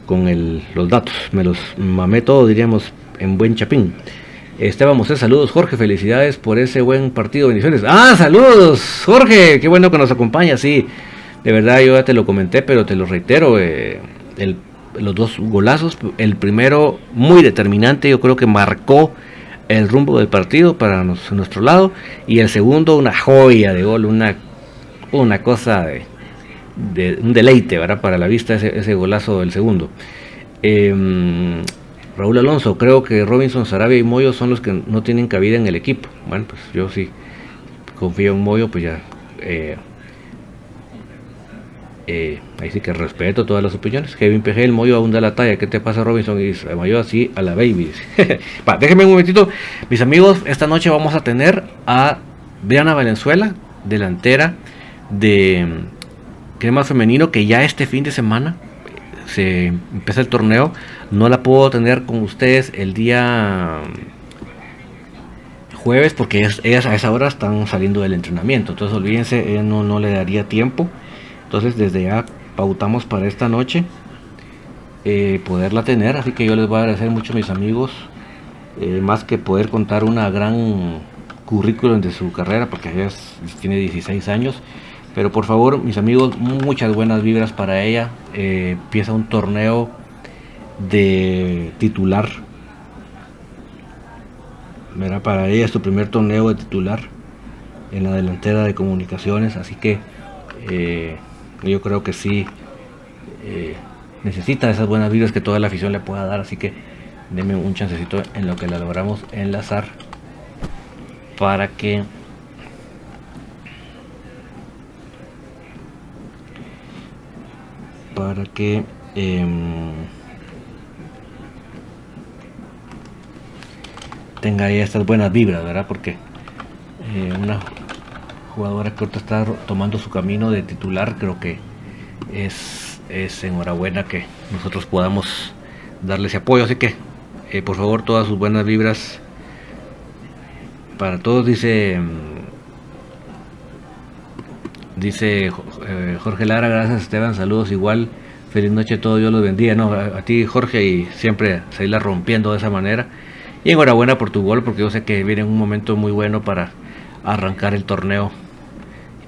con el, los datos. Me los mamé todo, diríamos, en buen chapín. Esteban Mosé, saludos Jorge, felicidades por ese buen partido, bendiciones. Ah, saludos Jorge, qué bueno que nos acompaña, sí. De verdad yo ya te lo comenté, pero te lo reitero, eh, el los dos golazos. El primero muy determinante, yo creo que marcó el rumbo del partido para nuestro lado. Y el segundo, una joya de gol, una, una cosa de, un deleite ¿verdad? para la vista ese, golazo del segundo. Em, Raúl Alonso, creo que Robinson, Sarabia y Moyo son los que no tienen cabida en el equipo. Bueno, pues yo sí confío en Moyo, pues ya eh, eh, ahí sí que respeto todas las opiniones. Kevin PG, el Moyo aún la talla. ¿Qué te pasa, Robinson? Y dice, Moyo así a la baby. [laughs] déjenme un momentito. Mis amigos, esta noche vamos a tener a Diana Valenzuela, delantera de mm, Crema Femenino, que ya este fin de semana se empieza el torneo. No la puedo tener con ustedes el día jueves porque ellas, a esa hora están saliendo del entrenamiento. Entonces olvídense, ella no, no le daría tiempo. Entonces desde ya pautamos para esta noche eh, poderla tener. Así que yo les voy a agradecer mucho a mis amigos. Eh, más que poder contar una gran currículum de su carrera, porque ella tiene 16 años. Pero por favor, mis amigos, muchas buenas vibras para ella. Eh, empieza un torneo de titular. Mira, para ella es su primer torneo de titular en la delantera de comunicaciones. Así que yo creo que sí eh, necesita esas buenas vibras que toda la afición le pueda dar. Así que denme un chancecito en lo que la logramos enlazar para que para que em, tenga estas buenas vibras, ¿verdad? Porque eh, una jugadora que ahorita está tomando su camino de titular, creo que es, es enhorabuena que nosotros podamos darle ese apoyo. Así que, eh, por favor, todas sus buenas vibras para todos, dice. Dice eh, Jorge Lara, gracias Esteban, saludos igual, feliz noche a todos, Dios los bendiga, no, a, ti Jorge y siempre seguirla rompiendo de esa manera. Y enhorabuena por tu gol, porque yo sé que viene un momento muy bueno para arrancar el torneo.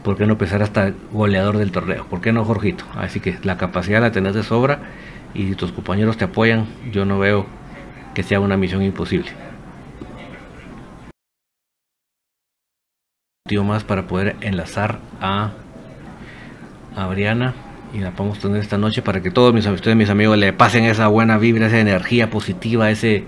¿Por qué no empezar hasta goleador del torneo? ¿Por qué no, Jorgito? Así que la capacidad la tenés de sobra y si tus compañeros te apoyan, yo no veo que sea una misión imposible. más para poder enlazar a, a Briana y la podemos tener esta noche para que todos mis, ustedes, mis amigos le pasen esa buena vibra, esa energía positiva, ese,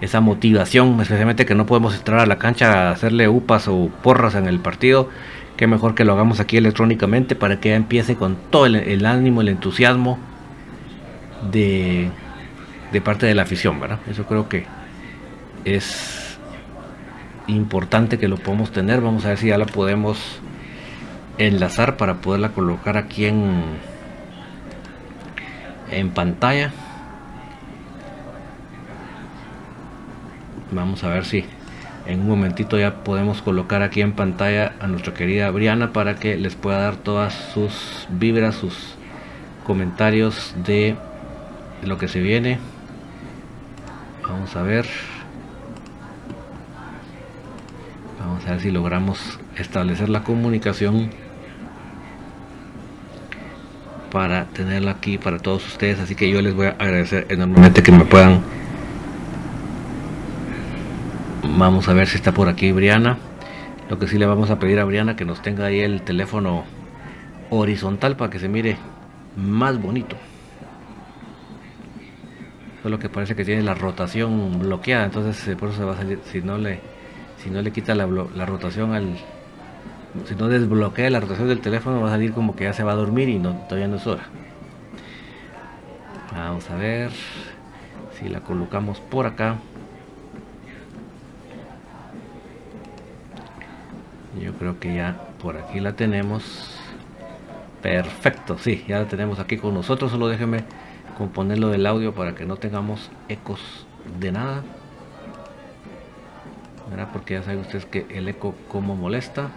esa motivación, especialmente que no podemos entrar a la cancha a hacerle upas o porras en el partido, que mejor que lo hagamos aquí electrónicamente para que empiece con todo el, ánimo, el entusiasmo de, de parte de la afición, ¿verdad? Eso creo que es importante que lo podemos tener. Vamos a ver si ya la podemos enlazar para poderla colocar aquí en, en pantalla. Vamos a ver si en un momentito ya podemos colocar aquí en pantalla a nuestra querida Briana para que les pueda dar todas sus vibras, sus comentarios de lo que se viene. Vamos a ver. Vamos a ver si logramos establecer la comunicación para tenerla aquí para todos ustedes. Así que yo les voy a agradecer enormemente que me puedan. Vamos a ver si está por aquí Briana. Lo que sí le vamos a pedir a Briana que nos tenga ahí el teléfono horizontal para que se mire más bonito. Solo que parece que tiene la rotación bloqueada, entonces eh, por eso se va a salir. Si no le si no le quita la, rotación al si no desbloquea la rotación del teléfono va a salir como que ya se va a dormir y no todavía no es hora vamos a ver si la colocamos por acá yo creo que ya por aquí la tenemos. Perfecto sí ya la tenemos aquí con nosotros. Solo déjeme componerlo del audio para que no tengamos ecos de nada. Porque ya saben ustedes que el eco como molesta.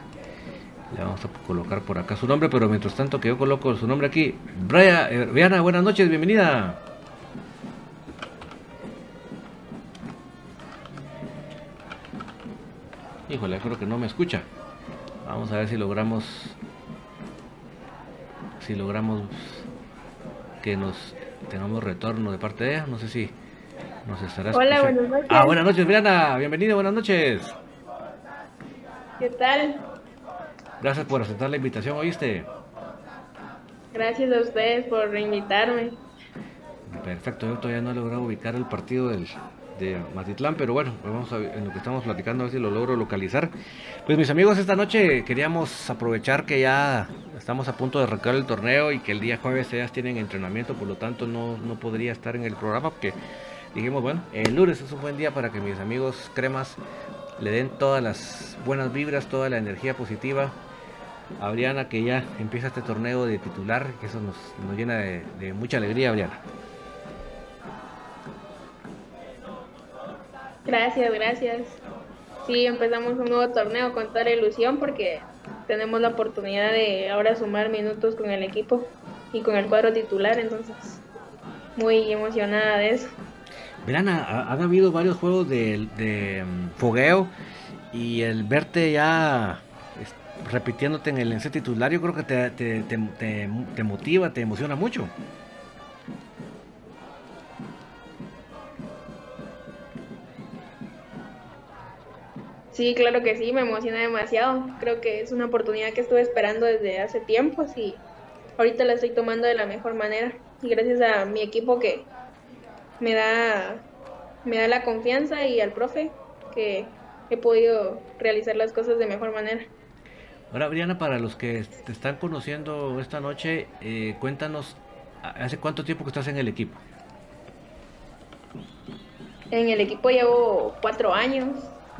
Le vamos a colocar por acá su nombre pero mientras tanto que yo coloco su nombre aquí Brian, eh, buenas noches, bienvenida. Híjole, creo que no me escucha vamos a ver si logramos si logramos que nos tengamos retorno de parte de ella no sé si Hola, buenas noches. Ah, buenas noches, Briana. Bienvenida, buenas noches. ¿Qué tal? Gracias por aceptar la invitación, ¿oíste? Gracias a ustedes por invitarme. Perfecto, yo todavía no he logrado ubicar el partido del, de Matitlán, pero bueno, pues vamos a en lo que estamos platicando, a ver si lo logro localizar. Pues mis amigos, esta noche queríamos aprovechar que ya estamos a punto de arrancar el torneo y que el día jueves ellas tienen entrenamiento, por lo tanto no, no podría estar en el programa porque dijimos, bueno, el lunes es un buen día para que mis amigos cremas le den todas las buenas vibras, toda la energía positiva a que ya empieza este torneo de titular, que eso nos, llena de, mucha alegría, Briana. Gracias, gracias. sí empezamos un nuevo torneo con toda la ilusión porque tenemos la oportunidad de ahora sumar minutos con el equipo y con el cuadro titular, entonces muy emocionada de eso. Verán, han habido varios juegos de, mm, fogueo y el verte ya repitiéndote en el ence titular, yo creo que te, te motiva, te emociona mucho. Sí, claro que sí, me emociona demasiado. Creo que es una oportunidad que estuve esperando desde hace tiempo y ahorita la estoy tomando de la mejor manera. Y gracias a mi equipo que me da, me da la confianza y al profe que he podido realizar las cosas de mejor manera. Ahora, Briana, para los que te están conociendo esta noche, eh, cuéntanos, ¿hace cuánto tiempo que estás en el equipo? En el equipo llevo cuatro años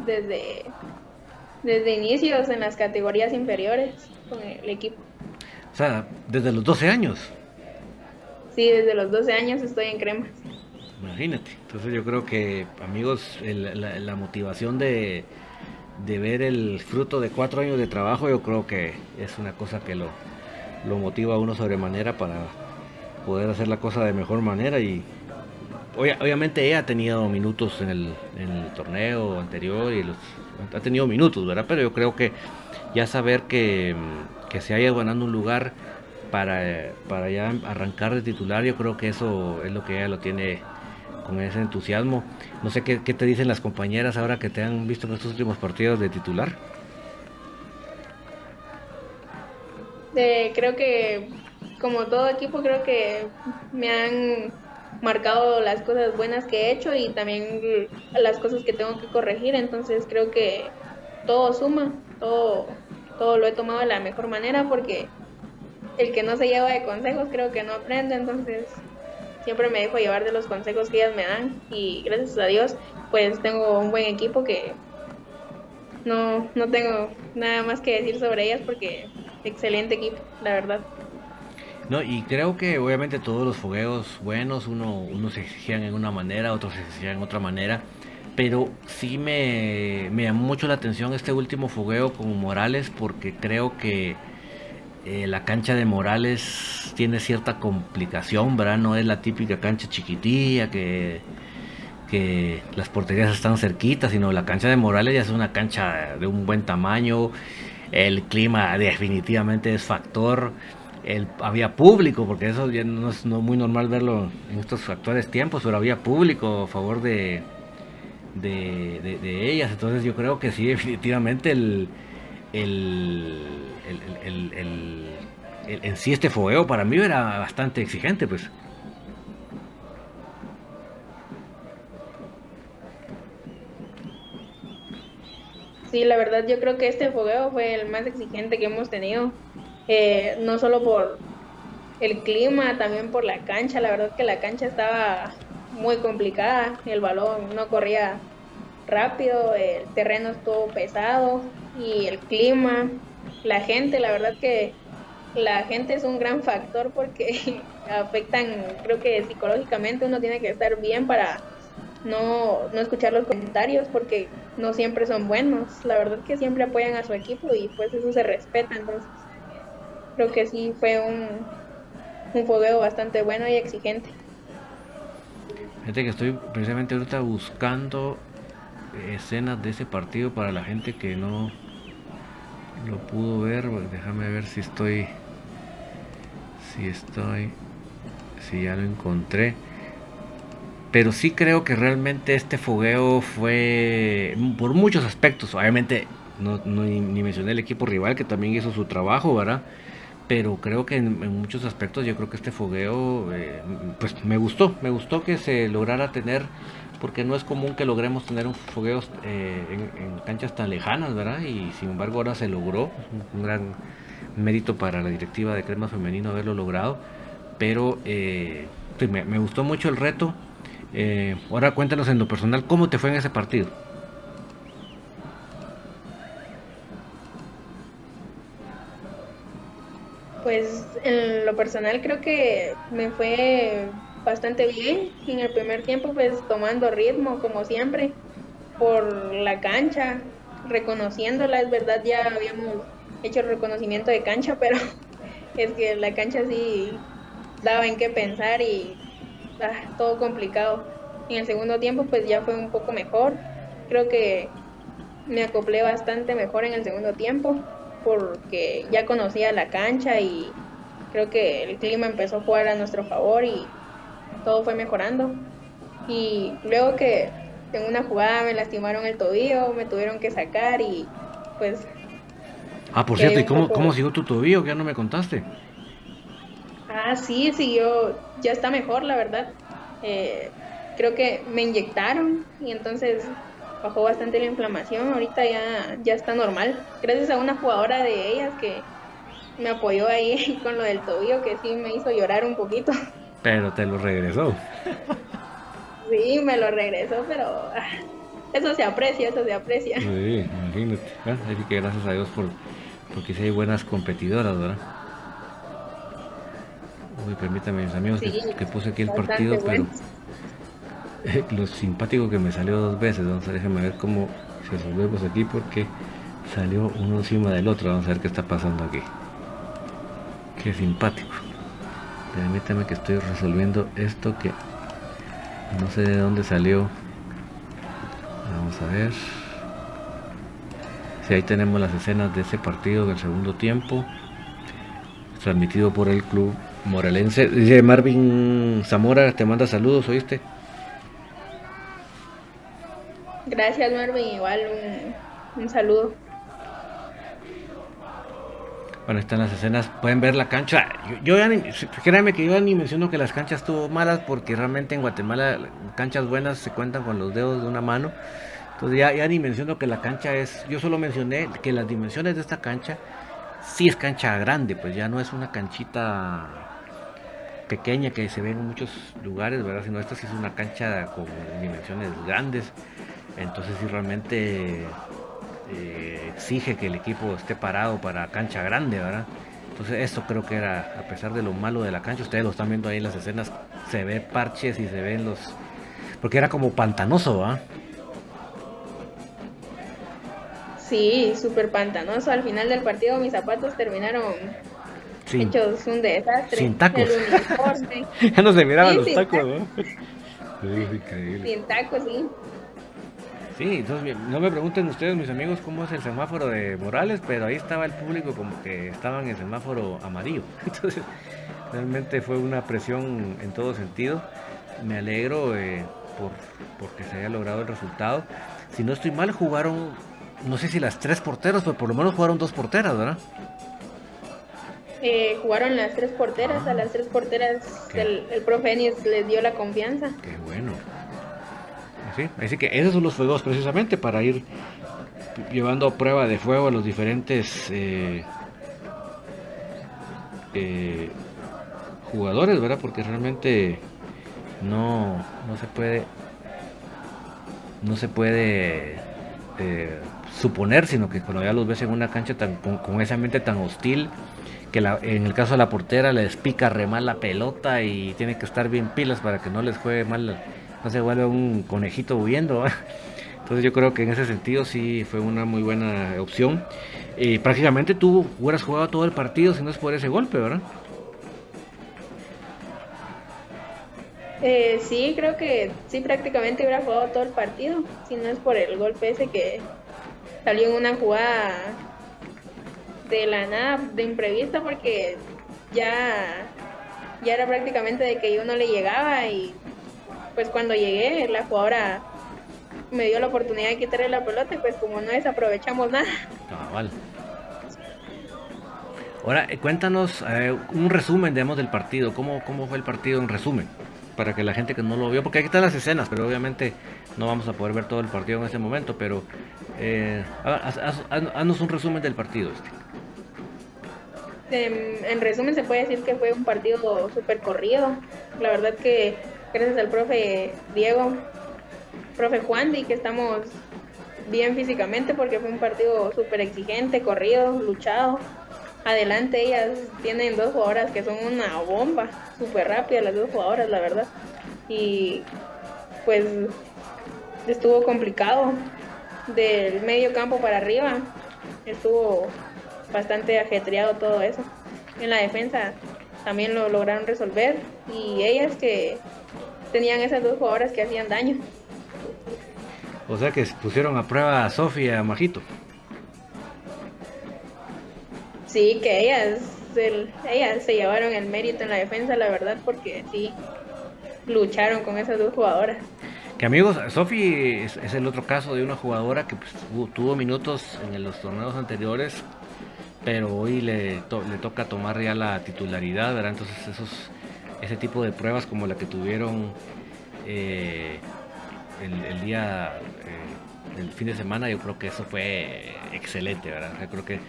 desde, desde inicios en las categorías inferiores con el equipo. O sea, desde los 12 años. Sí, desde los 12 años estoy en Cremas. Imagínate. Entonces yo creo que, amigos, la, motivación de, de, ver el fruto de cuatro años de trabajo, yo creo que es una cosa que lo, lo motiva a uno sobremanera para poder hacer la cosa de mejor manera y obviamente ella ha tenido minutos en el, torneo anterior y los, ha tenido minutos, ¿verdad? Pero yo creo que ya saber que, se haya ganando un lugar para, para ya arrancar de titular, yo creo que eso es lo que ella lo tiene con ese entusiasmo. No sé qué, te dicen las compañeras ahora que te han visto en estos últimos partidos de titular. creo que como todo equipo creo que me han marcado las cosas buenas que he hecho y también las cosas que tengo que corregir. Entonces creo que todo suma, todo, todo lo he tomado de la mejor manera porque el que no se lleva de consejos creo que no aprende. Entonces siempre me dejo llevar de los consejos que ellas me dan y gracias a Dios pues tengo un buen equipo que no, no tengo nada más que decir sobre ellas porque excelente equipo, la verdad. No, y creo que obviamente todos los fogueos buenos, uno, uno se exigían en una manera, otros se exigían en otra manera, pero sí me, me llamó mucho la atención este último fogueo con Morales porque creo que eh, la cancha de Morales tiene cierta complicación, ¿verdad? No es la típica cancha chiquitilla que, que las porterías están cerquitas, sino la cancha de Morales ya es una cancha de un buen tamaño, el clima definitivamente es factor había público, porque eso ya no es muy normal verlo en estos actuales tiempos, pero había público a favor de, de, ellas. Entonces yo creo que sí, [laughs] definitivamente el, el, en sí este fogueo para mí era bastante exigente, pues. Sí, la verdad yo creo que este fogueo fue el más exigente que hemos tenido eh, no solo por el clima, también por la cancha. La verdad que la cancha estaba muy complicada, el balón no corría rápido, el terreno estuvo pesado y el clima, la gente, la verdad que la gente es un gran factor porque [laughs] afectan, creo que psicológicamente uno tiene que estar bien para no, no escuchar los comentarios porque no siempre son buenos. La verdad que siempre apoyan a su equipo y pues eso se respeta. Entonces, creo que sí fue un, un fogueo bastante bueno y exigente. Fíjate que estoy precisamente ahorita buscando escenas de ese partido para la gente que no lo pudo ver. Déjame ver si estoy. Si estoy. Si ya lo encontré. Pero sí creo que realmente este fogueo fue por muchos aspectos. Obviamente no, ni mencioné el equipo rival que también hizo su trabajo, ¿verdad? Pero creo que en, muchos aspectos yo creo que este fogueo eh, pues me gustó, me gustó que se lograra tener, porque no es común que logremos tener un fogueo eh, en, canchas tan lejanas, ¿verdad? Y sin embargo ahora se logró, un, gran mérito para la directiva de Crema Femenino haberlo logrado, pero eh, me, me, gustó mucho el reto. ahora cuéntanos en lo personal, ¿cómo te fue en ese partido? Pues en lo personal creo que me fue bastante bien. En el primer tiempo pues tomando ritmo como siempre por la cancha, reconociéndola, es verdad, ya habíamos hecho reconocimiento de cancha, [laughs] pero es que la cancha sí daba en qué pensar y ah, todo complicado. En el segundo tiempo pues ya fue un poco mejor, creo que me acoplé bastante mejor en el segundo tiempo porque ya conocía la cancha y creo que el clima empezó a jugar a nuestro favor y todo fue mejorando. Y luego que en una jugada me lastimaron el tobillo, me tuvieron que sacar y pues... Ah, por cierto, ¿y cómo, cómo siguió tu tobillo? Que ya no me contaste. Ah, sí, siguió, ya está mejor, la verdad. Eh, creo que me inyectaron y entonces bajó bastante la inflamación, ahorita ya, ya está normal. Gracias a una jugadora de ellas que me apoyó ahí [laughs] con lo del tobillo, que sí me hizo llorar un poquito. Pero te lo regresó. Sí, me lo regresó, pero ah, eso se aprecia, eso se aprecia. Sí, imagínate. Así que gracias a Dios por, porque si hay buenas competidoras, ¿verdad? Uy, permítame, mis amigos, que, puse aquí el partido, pero [laughs] lo simpático que me salió dos veces. Vamos a déjame ver cómo se aquí porque salió uno encima del otro. Vamos a ver qué está pasando aquí. Qué simpático. Permítame que estoy resolviendo esto que no sé de dónde salió. Vamos a ver. Si ahí tenemos las escenas de ese partido del segundo tiempo. Transmitido por el club morelense. Dice Marvin Zamora, te manda saludos, ¿oíste? Gracias Marvin, igual un, saludo. Bueno, están las escenas, pueden ver la cancha. Yo, ya ni, que yo ni menciono que las canchas estuvo malas porque realmente en Guatemala canchas buenas se cuentan con los dedos de una mano. Entonces ya, ya ni menciono que la cancha es, yo solo mencioné que las dimensiones de esta cancha sí es cancha grande, pues ya no es una canchita pequeña que se ve en muchos lugares, ¿verdad? Sino esta sí es una cancha con dimensiones grandes. Entonces si realmente eh, exige que el equipo esté parado para cancha grande, ¿verdad? Entonces esto creo que era, a pesar de lo malo de la cancha, ustedes lo están viendo ahí en las escenas, se ve parches y se ven los... Porque era como pantanoso, ¿verdad? Sí, súper pantanoso. Al final del partido mis zapatos terminaron hechos un desastre. Sin tacos. [laughs] ya no se miraban los tacos, ¿no? [laughs] Sin tacos, sí. Sí, entonces no me pregunten ustedes, mis amigos, cómo es el semáforo de Morales, pero ahí estaba el público como que estaban en el semáforo amarillo. [laughs] Entonces, realmente fue una presión en todo sentido. Me alegro eh, por porque se haya logrado el resultado. Si no estoy mal, jugaron, no sé si las tres porteras, pero por lo menos jugaron dos porteras, ¿verdad? Eh, jugaron las tres porteras, a las tres porteras el, el profe les dio la confianza. Qué bueno. Así que esos son los fuegos precisamente para ir llevando a prueba de fuego a los diferentes eh, eh, jugadores, ¿verdad? Porque realmente no, no se puede no se puede eh, suponer, sino que cuando ya los ves en una cancha tan, con, ese ambiente tan hostil, que en el caso de la portera les pica re mal la pelota y tiene que estar bien pilas para que no les juegue mal no se vuelve un conejito huyendo. Entonces yo creo que en ese sentido sí fue una muy buena opción. Y prácticamente tú hubieras jugado todo el partido si no es por ese golpe, ¿verdad? Eh, sí, creo que sí, prácticamente hubiera jugado todo el partido, si no es por el golpe ese que salió en una jugada de la nada, de imprevista, porque ya, ya era prácticamente de que yo no le llegaba y pues cuando llegué, la jugadora me dio la oportunidad de quitarle la pelota y pues como no desaprovechamos nada. vale. Ahora, eh, cuéntanos eh, un resumen, digamos, del partido. ¿Cómo, ¿Cómo fue el partido en resumen? Para que la gente que no lo vio, porque aquí están las escenas, pero obviamente no vamos a poder ver todo el partido en ese momento, pero eh, haznos un resumen del partido. Este. Em, en resumen se puede decir que fue un partido súper corrido. La verdad que gracias al profe Diego, profe Juan, y que estamos bien físicamente porque fue un partido súper exigente, corrido, luchado. Adelante ellas tienen dos jugadoras que son una bomba, súper rápida las dos jugadoras, la verdad. Y pues estuvo complicado. del medio campo para arriba estuvo bastante ajetreado todo eso. En la defensa también lo lograron resolver y ellas que tenían esas dos jugadoras que hacían daño. O sea que pusieron a prueba a Sofía y a Majito. Sí, que ellas, ellas se llevaron el mérito en la defensa, la verdad, porque sí, lucharon con esas dos jugadoras. Que amigos, Sofi es, el otro caso de una jugadora que pues, tuvo minutos en los torneos anteriores, pero hoy le, le toca tomar ya la titularidad, ¿verdad? Entonces esos, ese tipo de pruebas como la que tuvieron eh, el, día, eh, el fin de semana, yo creo que eso fue excelente, ¿verdad? Yo creo que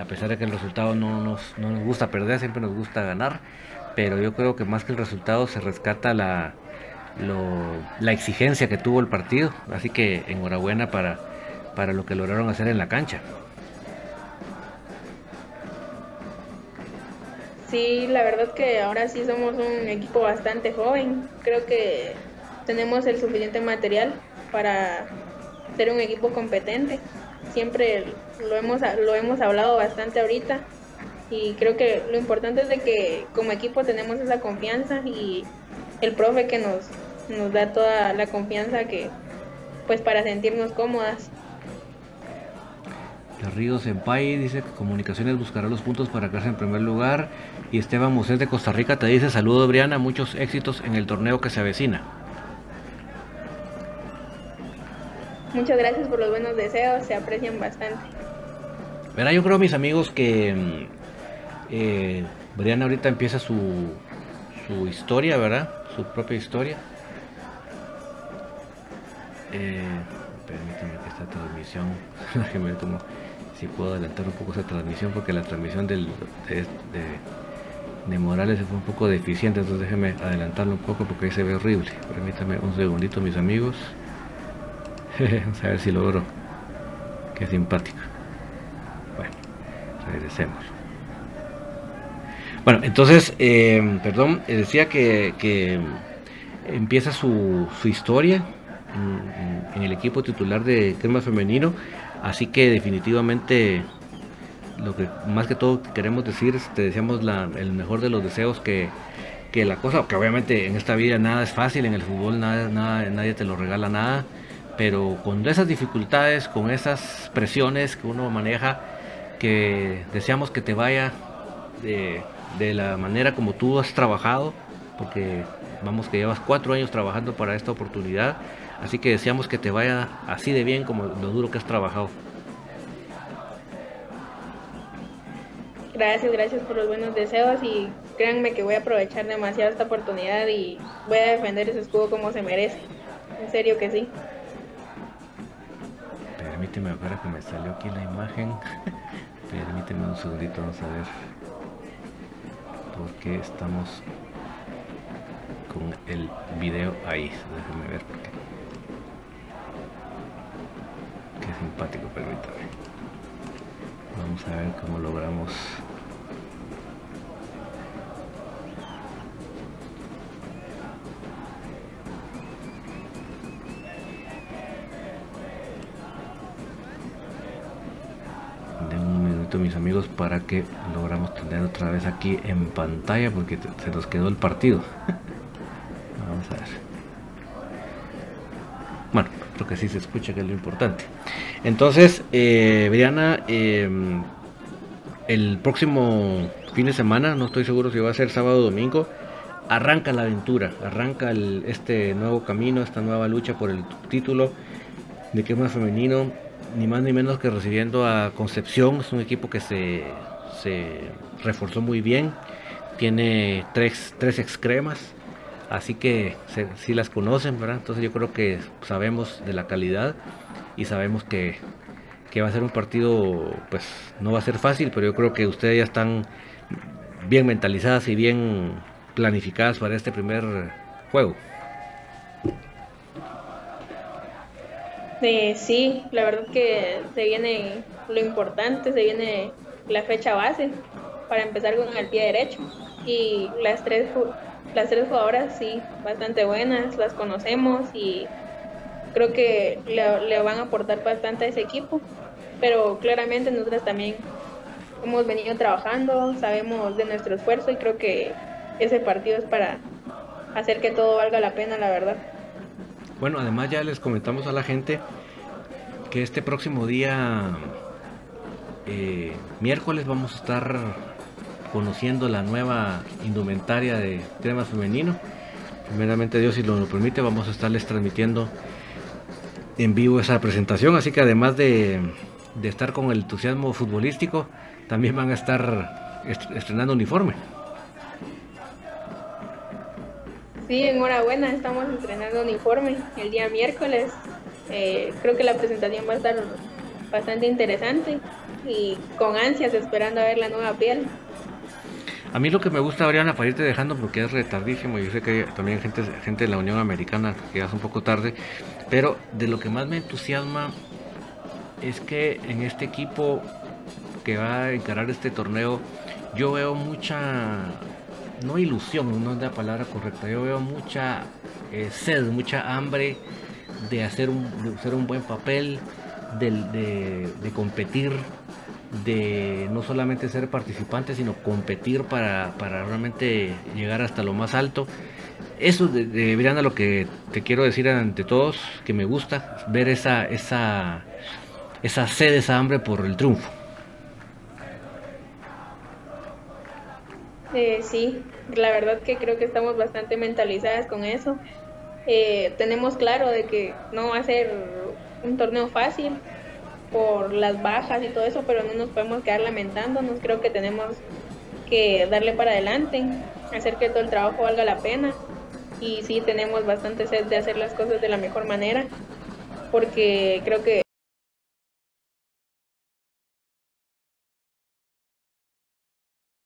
a pesar de que el resultado no nos, no nos gusta perder, siempre nos gusta ganar, pero yo creo que más que el resultado se rescata la la exigencia que tuvo el partido. Así que enhorabuena para, para lo que lograron hacer en la cancha. Sí, la verdad que ahora sí somos un equipo bastante joven. Creo que tenemos el suficiente material para ser un equipo competente. Siempre lo hemos, lo hemos hablado bastante ahorita y creo que lo importante es de que como equipo tenemos esa confianza y el profe que nos, nos da toda la confianza que pues para sentirnos cómodas. Río Senpai dice que Comunicaciones buscará los puntos para quedarse en primer lugar. Y Esteban Mosés de Costa Rica te dice: Saludo, Briana, muchos éxitos en el torneo que se avecina. Muchas gracias por los buenos deseos, se aprecian bastante. Verá, yo creo, mis amigos, que mm, eh, Briana ahorita empieza su, su historia, ¿verdad? Su propia historia. Eh, permíteme que esta transmisión, [laughs] como si puedo adelantar un poco esa transmisión, porque la transmisión del, de, de, Morales fue un poco deficiente, entonces déjeme adelantarlo un poco porque ahí se ve horrible. Permítame un segundito, mis amigos. [laughs] Vamos a ver si logro. Qué simpático. Bueno, regresemos. Bueno, entonces, eh, perdón, decía que, que empieza su, su historia en, el equipo titular de Crema Femenino. Así que definitivamente lo que más que todo queremos decir es te deseamos el mejor de los deseos que, que, la cosa, que obviamente en esta vida nada es fácil, en el fútbol nada, nada, nadie te lo regala nada, pero con esas dificultades, con esas presiones que uno maneja, que deseamos que te vaya de, de la manera como tú has trabajado, porque vamos que llevas cuatro años trabajando para esta oportunidad Así que deseamos que te vaya así de bien como lo duro que has trabajado. Gracias, gracias por los buenos deseos y créanme que voy a aprovechar demasiado esta oportunidad y voy a defender ese escudo como se merece. En serio que sí. Permíteme ahora que me salió aquí la imagen. [laughs] Permíteme un segundito, vamos a ver por qué estamos con el video ahí. Déjame ver por qué. Qué simpático, permítame. Vamos a ver cómo logramos. De un minuto mis amigos para que logramos tener otra vez aquí en pantalla porque se nos quedó el partido. [laughs] Vamos a ver. Bueno que sí se escucha que es lo importante. Entonces, eh, Briana, em, el próximo fin de semana, no estoy seguro si va a ser sábado o domingo, arranca la aventura, arranca este nuevo camino, esta nueva lucha por el título de que es más femenino, ni más ni menos que recibiendo a Concepción, es un equipo que se, reforzó muy bien, tiene tres, tres excremas, así que si las conocen, ¿verdad? Entonces yo creo que sabemos de la calidad y sabemos que, va a ser un partido, pues no va a ser fácil, pero yo creo que ustedes ya están bien mentalizadas y bien planificadas para este primer juego. Sí, la verdad que se viene lo importante, se viene la fecha base para empezar con el pie derecho. Y las tres, las tres jugadoras sí, bastante buenas, las conocemos y creo que le, van a aportar bastante a ese equipo, pero claramente nosotros también hemos venido trabajando, sabemos de nuestro esfuerzo y creo que ese partido es para hacer que todo valga la pena, la verdad. Bueno, además ya les comentamos a la gente que este próximo día, eh, miércoles, vamos a estar conociendo la nueva indumentaria de crema femenino. Primeramente Dios, si lo permite, vamos a estarles transmitiendo en vivo esa presentación. Así que además de, de estar con el entusiasmo futbolístico, también van a estar estrenando uniforme. Sí, enhorabuena, estamos estrenando uniforme el día miércoles. Eh, creo que la presentación va a estar bastante interesante y con ansias esperando a ver la nueva piel. A mí lo que me gusta, Ariana, para irte dejando, porque es retardísimo, yo sé que hay también gente, gente de la Unión Americana que es un poco tarde, pero de lo que más me entusiasma es que en este equipo que va a encarar este torneo, yo veo mucha, no ilusión, no es la palabra correcta, yo veo mucha eh, sed, mucha hambre de hacer un, hacer un buen papel, de, de competir de no solamente ser participante, sino competir para, realmente llegar hasta lo más alto. Eso de, de lo que te quiero decir ante todos, que me gusta ver esa, esa, esa sed, esa hambre por el triunfo. Eh, sí, la verdad que creo que estamos bastante mentalizadas con eso. Eh, tenemos claro de que no va a ser un torneo fácil, por las bajas y todo eso, pero no nos podemos quedar lamentándonos. Creo que tenemos que darle para adelante, hacer que todo el trabajo valga la pena. Y sí, tenemos bastante sed de hacer las cosas de la mejor manera, porque creo que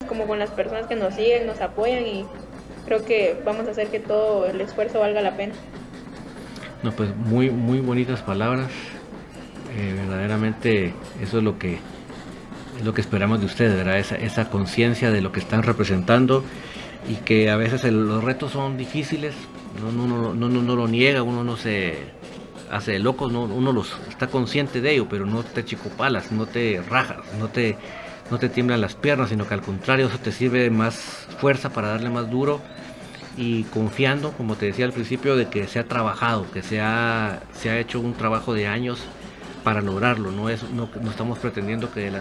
como con las personas que nos siguen, nos apoyan y creo que vamos a hacer que todo el esfuerzo valga la pena. No, pues muy, muy bonitas palabras. Eh, verdaderamente eso es lo que es lo que esperamos de ustedes. Esa, esa conciencia de lo que están representando y que a veces los retos son difíciles, no, no, no, no, lo niega, uno no se hace de locos, no, uno los está consciente de ello, pero no te chicopalas, no te rajas, no te, no te tiemblan las piernas, sino que al contrario eso te sirve más fuerza para darle más duro y confiando, como te decía al principio, de que se ha trabajado, que se ha, se ha hecho un trabajo de años para lograrlo. No, es, no, estamos pretendiendo que,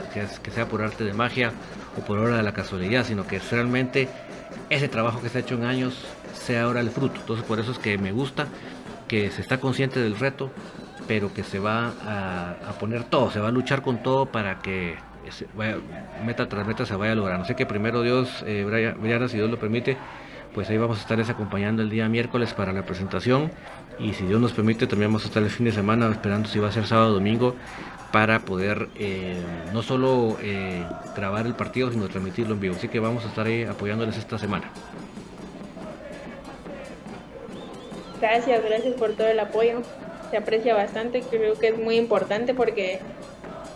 sea por arte de magia o por obra de la casualidad, sino que realmente ese trabajo que se ha hecho en años sea ahora el fruto. Entonces por eso es que me gusta que se está consciente del reto, pero que se va a, poner todo, se va a luchar con todo para que meta tras meta se vaya a lograr. No sé que primero Dios, eh, Brian, si Dios lo permite, pues ahí vamos a estarles acompañando el día miércoles para la presentación y si Dios nos permite también vamos a estar el fin de semana esperando si va a ser sábado o domingo para poder eh, no solo eh, grabar el partido sino transmitirlo en vivo. Así que vamos a estar ahí apoyándoles esta semana. Gracias gracias por todo el apoyo. Se aprecia bastante creo que es muy importante porque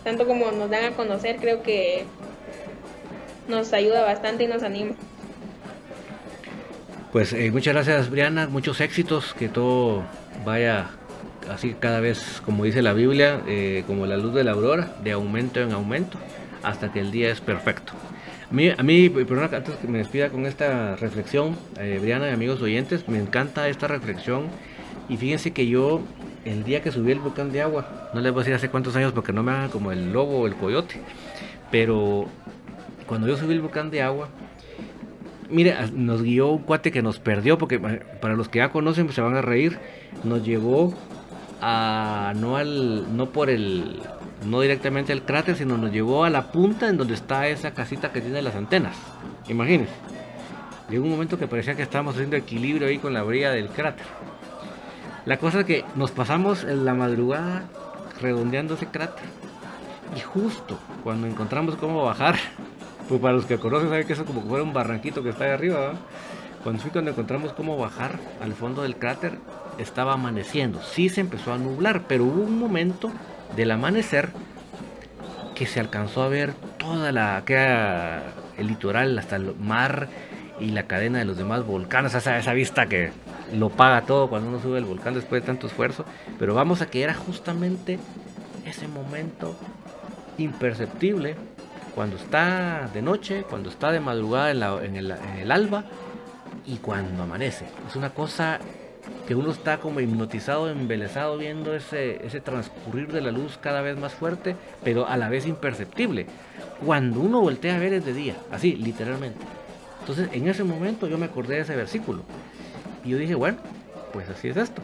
tanto como nos dan a conocer creo que nos ayuda bastante y nos anima pues eh, muchas gracias Briana, muchos éxitos, que todo vaya así cada vez, como dice la Biblia, eh, como la luz de la aurora, de aumento en aumento, hasta que el día es perfecto. A mí, a mí perdón, antes que me despida con esta reflexión, eh, Briana y amigos oyentes, me encanta esta reflexión y fíjense que yo el día que subí el volcán de agua, no les voy a decir hace cuántos años porque no me hagan como el lobo o el coyote, pero cuando yo subí el volcán de agua, mire, nos guió un cuate que nos perdió, porque eh, para los que ya conocen pues, se van a reír, nos llevó a no al no por el no directamente al cráter, sino nos llevó a la punta en donde está esa casita que tiene las antenas. Imagínense. Llegó un momento que parecía que estábamos haciendo equilibrio ahí con la brilla del cráter. La cosa es que nos pasamos en la madrugada redondeando ese cráter. Y justo cuando encontramos cómo bajar, pues para los que conocen saben que eso como que fuera un barranquito que está ahí arriba. Cuando fui cuando encontramos cómo bajar al fondo del cráter, estaba amaneciendo. Sí se empezó a nublar, pero hubo un momento del amanecer que se alcanzó a ver toda la que el litoral hasta el mar y la cadena de los demás volcanes, esa, esa vista que lo paga todo cuando uno sube el volcán después de tanto esfuerzo, pero vamos a que era justamente ese momento imperceptible cuando está de noche, cuando está de madrugada en, el, alba y cuando amanece. Es una cosa que uno está como hipnotizado, embelesado viendo ese, ese transcurrir de la luz cada vez más fuerte, pero a la vez imperceptible. Cuando uno voltea a ver es de día, así, literalmente. Entonces, en ese momento yo me acordé de ese versículo. Y yo dije, bueno, pues así es esto.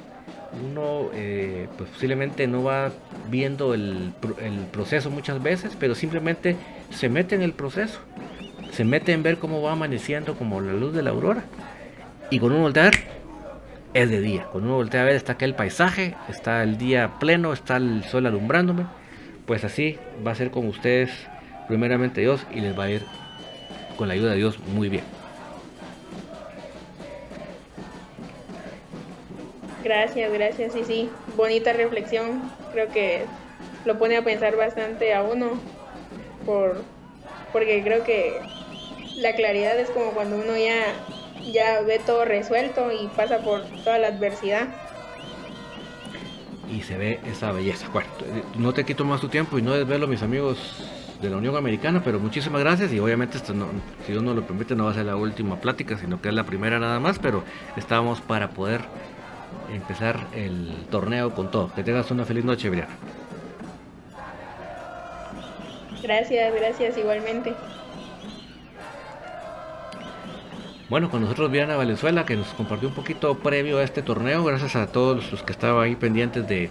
Uno eh, posiblemente no va viendo el, el proceso muchas veces, pero simplemente se mete en el proceso. Se mete en ver cómo va amaneciendo como la luz de la aurora. Y con uno voltea es de día. Cuando uno voltea a ver está aquel paisaje, está el día pleno, está el sol alumbrándome. Pues así va a ser con ustedes, primeramente Dios, y les va a ir con la ayuda de Dios muy bien. Gracias, gracias, sí, sí. Bonita reflexión. Creo que lo pone a pensar bastante a uno. Por, porque creo que la claridad es como cuando uno ya ya ve todo resuelto y pasa por toda la adversidad. Y se ve esa belleza. Bueno, no te quito más tu tiempo y no desvelo mis amigos de la Unión Americana, pero muchísimas gracias y obviamente esto no, si Dios nos lo permite no va a ser la última plática, sino que es la primera nada más, pero estábamos para poder empezar el torneo con todo. Que tengas una feliz noche, Briana. Gracias, gracias igualmente. Bueno, con nosotros Viana Valenzuela, que nos compartió un poquito previo a este torneo. Gracias a todos los que estaban ahí pendientes de,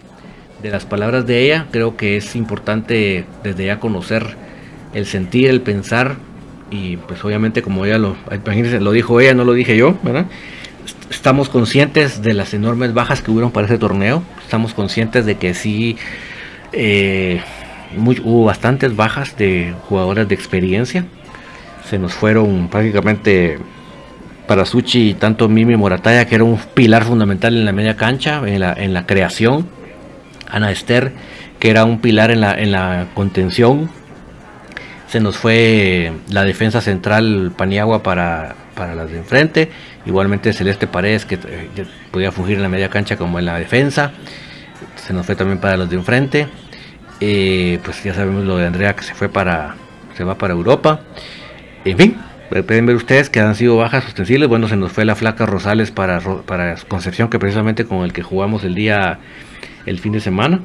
las palabras de ella. Creo que es importante desde ya conocer el sentir, el pensar. Y pues obviamente como ella lo, lo dijo ella, no lo dije yo, ¿verdad? Estamos conscientes de las enormes bajas que hubieron para ese torneo. Estamos conscientes de que sí eh, hubo bastantes bajas de jugadoras de experiencia. Se nos fueron prácticamente para Suchi tanto Mimi Morataya, que era un pilar fundamental en la media cancha, en la, en la creación. Ana Esther, que era un pilar en la, en la contención. Se nos fue la defensa central Paniagua para, para las de enfrente. Igualmente Celeste Paredes, que eh, podía fugir en la media cancha como en la defensa. Se nos fue también para los de enfrente. Eh, pues ya sabemos lo de Andrea que se fue para se va para Europa. En fin, Pueden ver ustedes que han sido bajas ostensibles. Bueno, se nos fue la flaca Rosales para, para Concepción, que precisamente con el que jugamos el día, el fin de semana.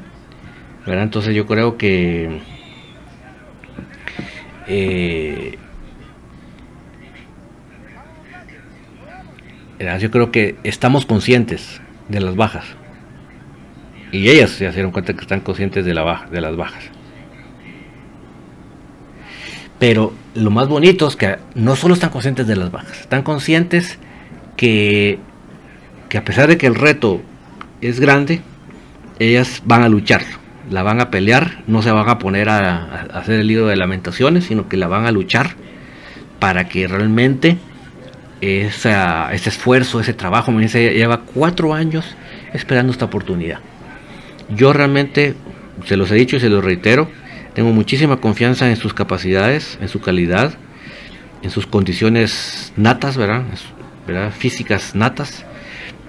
Entonces yo creo que... Eh, yo creo que estamos conscientes de las bajas. Y ellas se dieron cuenta que están conscientes de, la baja, de las bajas. Pero lo más bonito es que no solo están conscientes de las bajas, están conscientes que, que a pesar de que el reto es grande, ellas van a luchar, la van a pelear, no se van a poner a, hacer el libro de lamentaciones, sino que la van a luchar para que realmente ese esfuerzo, ese trabajo, me dice, lleva cuatro años esperando esta oportunidad. Yo realmente, se los he dicho y se los reitero, tengo muchísima confianza en sus capacidades, en su calidad, en sus condiciones natas, ¿verdad? Físicas natas.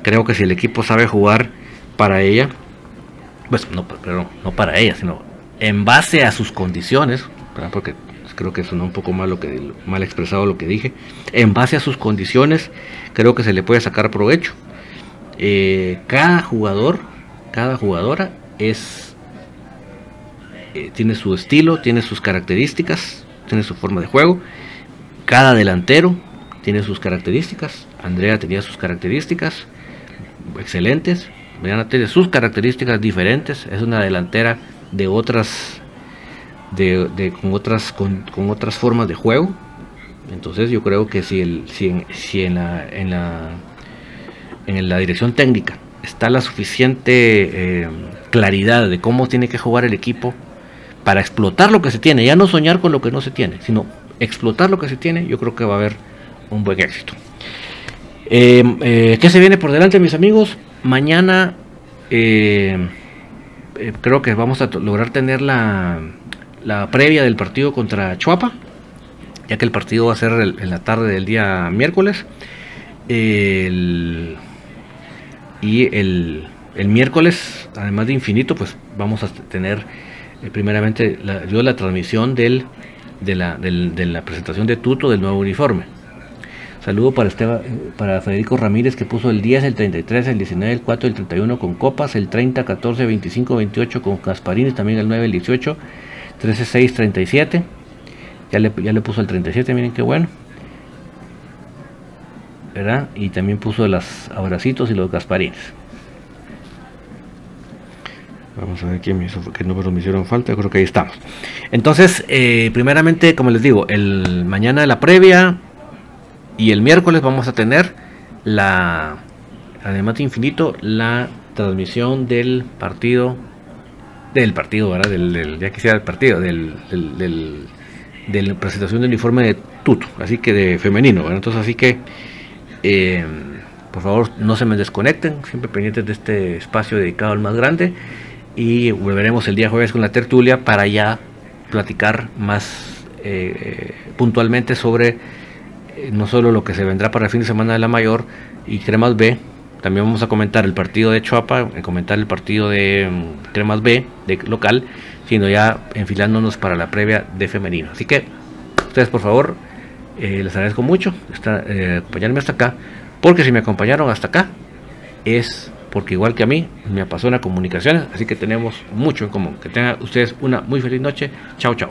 Creo que si el equipo sabe jugar para ella, pues no, pero no para ella, sino en base a sus condiciones, porque creo que sonó un poco mal, que, mal expresado lo que dije, en base a sus condiciones, creo que se le puede sacar provecho. Eh, cada jugador, cada jugadora es eh, tiene su estilo, tiene sus características, tiene su forma de juego. Cada delantero tiene sus características. Andrea tenía sus características excelentes. Mariana tiene sus características diferentes. Es una delantera de otras, de, con otras, con, otras formas de juego. Entonces yo creo que si, el, si, en, la, en, la, en la dirección técnica está la suficiente eh, claridad de cómo tiene que jugar el equipo para explotar lo que se tiene, ya no soñar con lo que no se tiene, sino explotar lo que se tiene, yo creo que va a haber un buen éxito. Eh, eh, ¿Qué se viene por delante, mis amigos? Mañana eh, creo que vamos a lograr tener la, la, previa del partido contra Chuapa. ya que el partido va a ser en la tarde del día miércoles. Y el, miércoles, además de infinito, pues vamos a tener eh, primeramente la, yo la transmisión del, de, la, de la presentación de Tuto del nuevo uniforme. Saludo para, Esteban, eh, para Federico Ramírez que puso el 10, el 33, el 19, el 4, el 31 con copas, el 30, 14, 25, 28 con Casparines, también el 9, el 18, 13, 6, 37. Ya le, ya le puso el 37, miren qué bueno. ¿Verdad? Y también puso los abracitos y los Gasparines. Vamos a ver quién me hizo, qué números me hicieron falta. Creo que ahí estamos. Entonces, eh, primeramente, como les digo, el mañana la previa, y el miércoles vamos a tener la, además de infinito, la transmisión del partido, del partido, ¿verdad? Del, ya quisiera el partido, del, del, de la presentación del uniforme de Tuto, así que de femenino. Entonces, así que, eh, por favor, no se me desconecten, siempre pendientes de este espacio dedicado al más grande. Y volveremos el día jueves con la tertulia para ya platicar más eh, puntualmente sobre eh, no solo lo que se vendrá para el fin de semana de la mayor y Cremas B, también vamos a comentar el partido de Chuapa, comentar el partido de mm, Cremas B, de local, sino ya enfilándonos para la previa de femenino. Así que ustedes por favor, eh, les agradezco mucho estar, acompañarme hasta acá, porque si me acompañaron hasta acá es porque igual que a mí me apasiona comunicaciones, así que tenemos mucho en común. Que tengan ustedes una muy feliz noche. Chao, chao.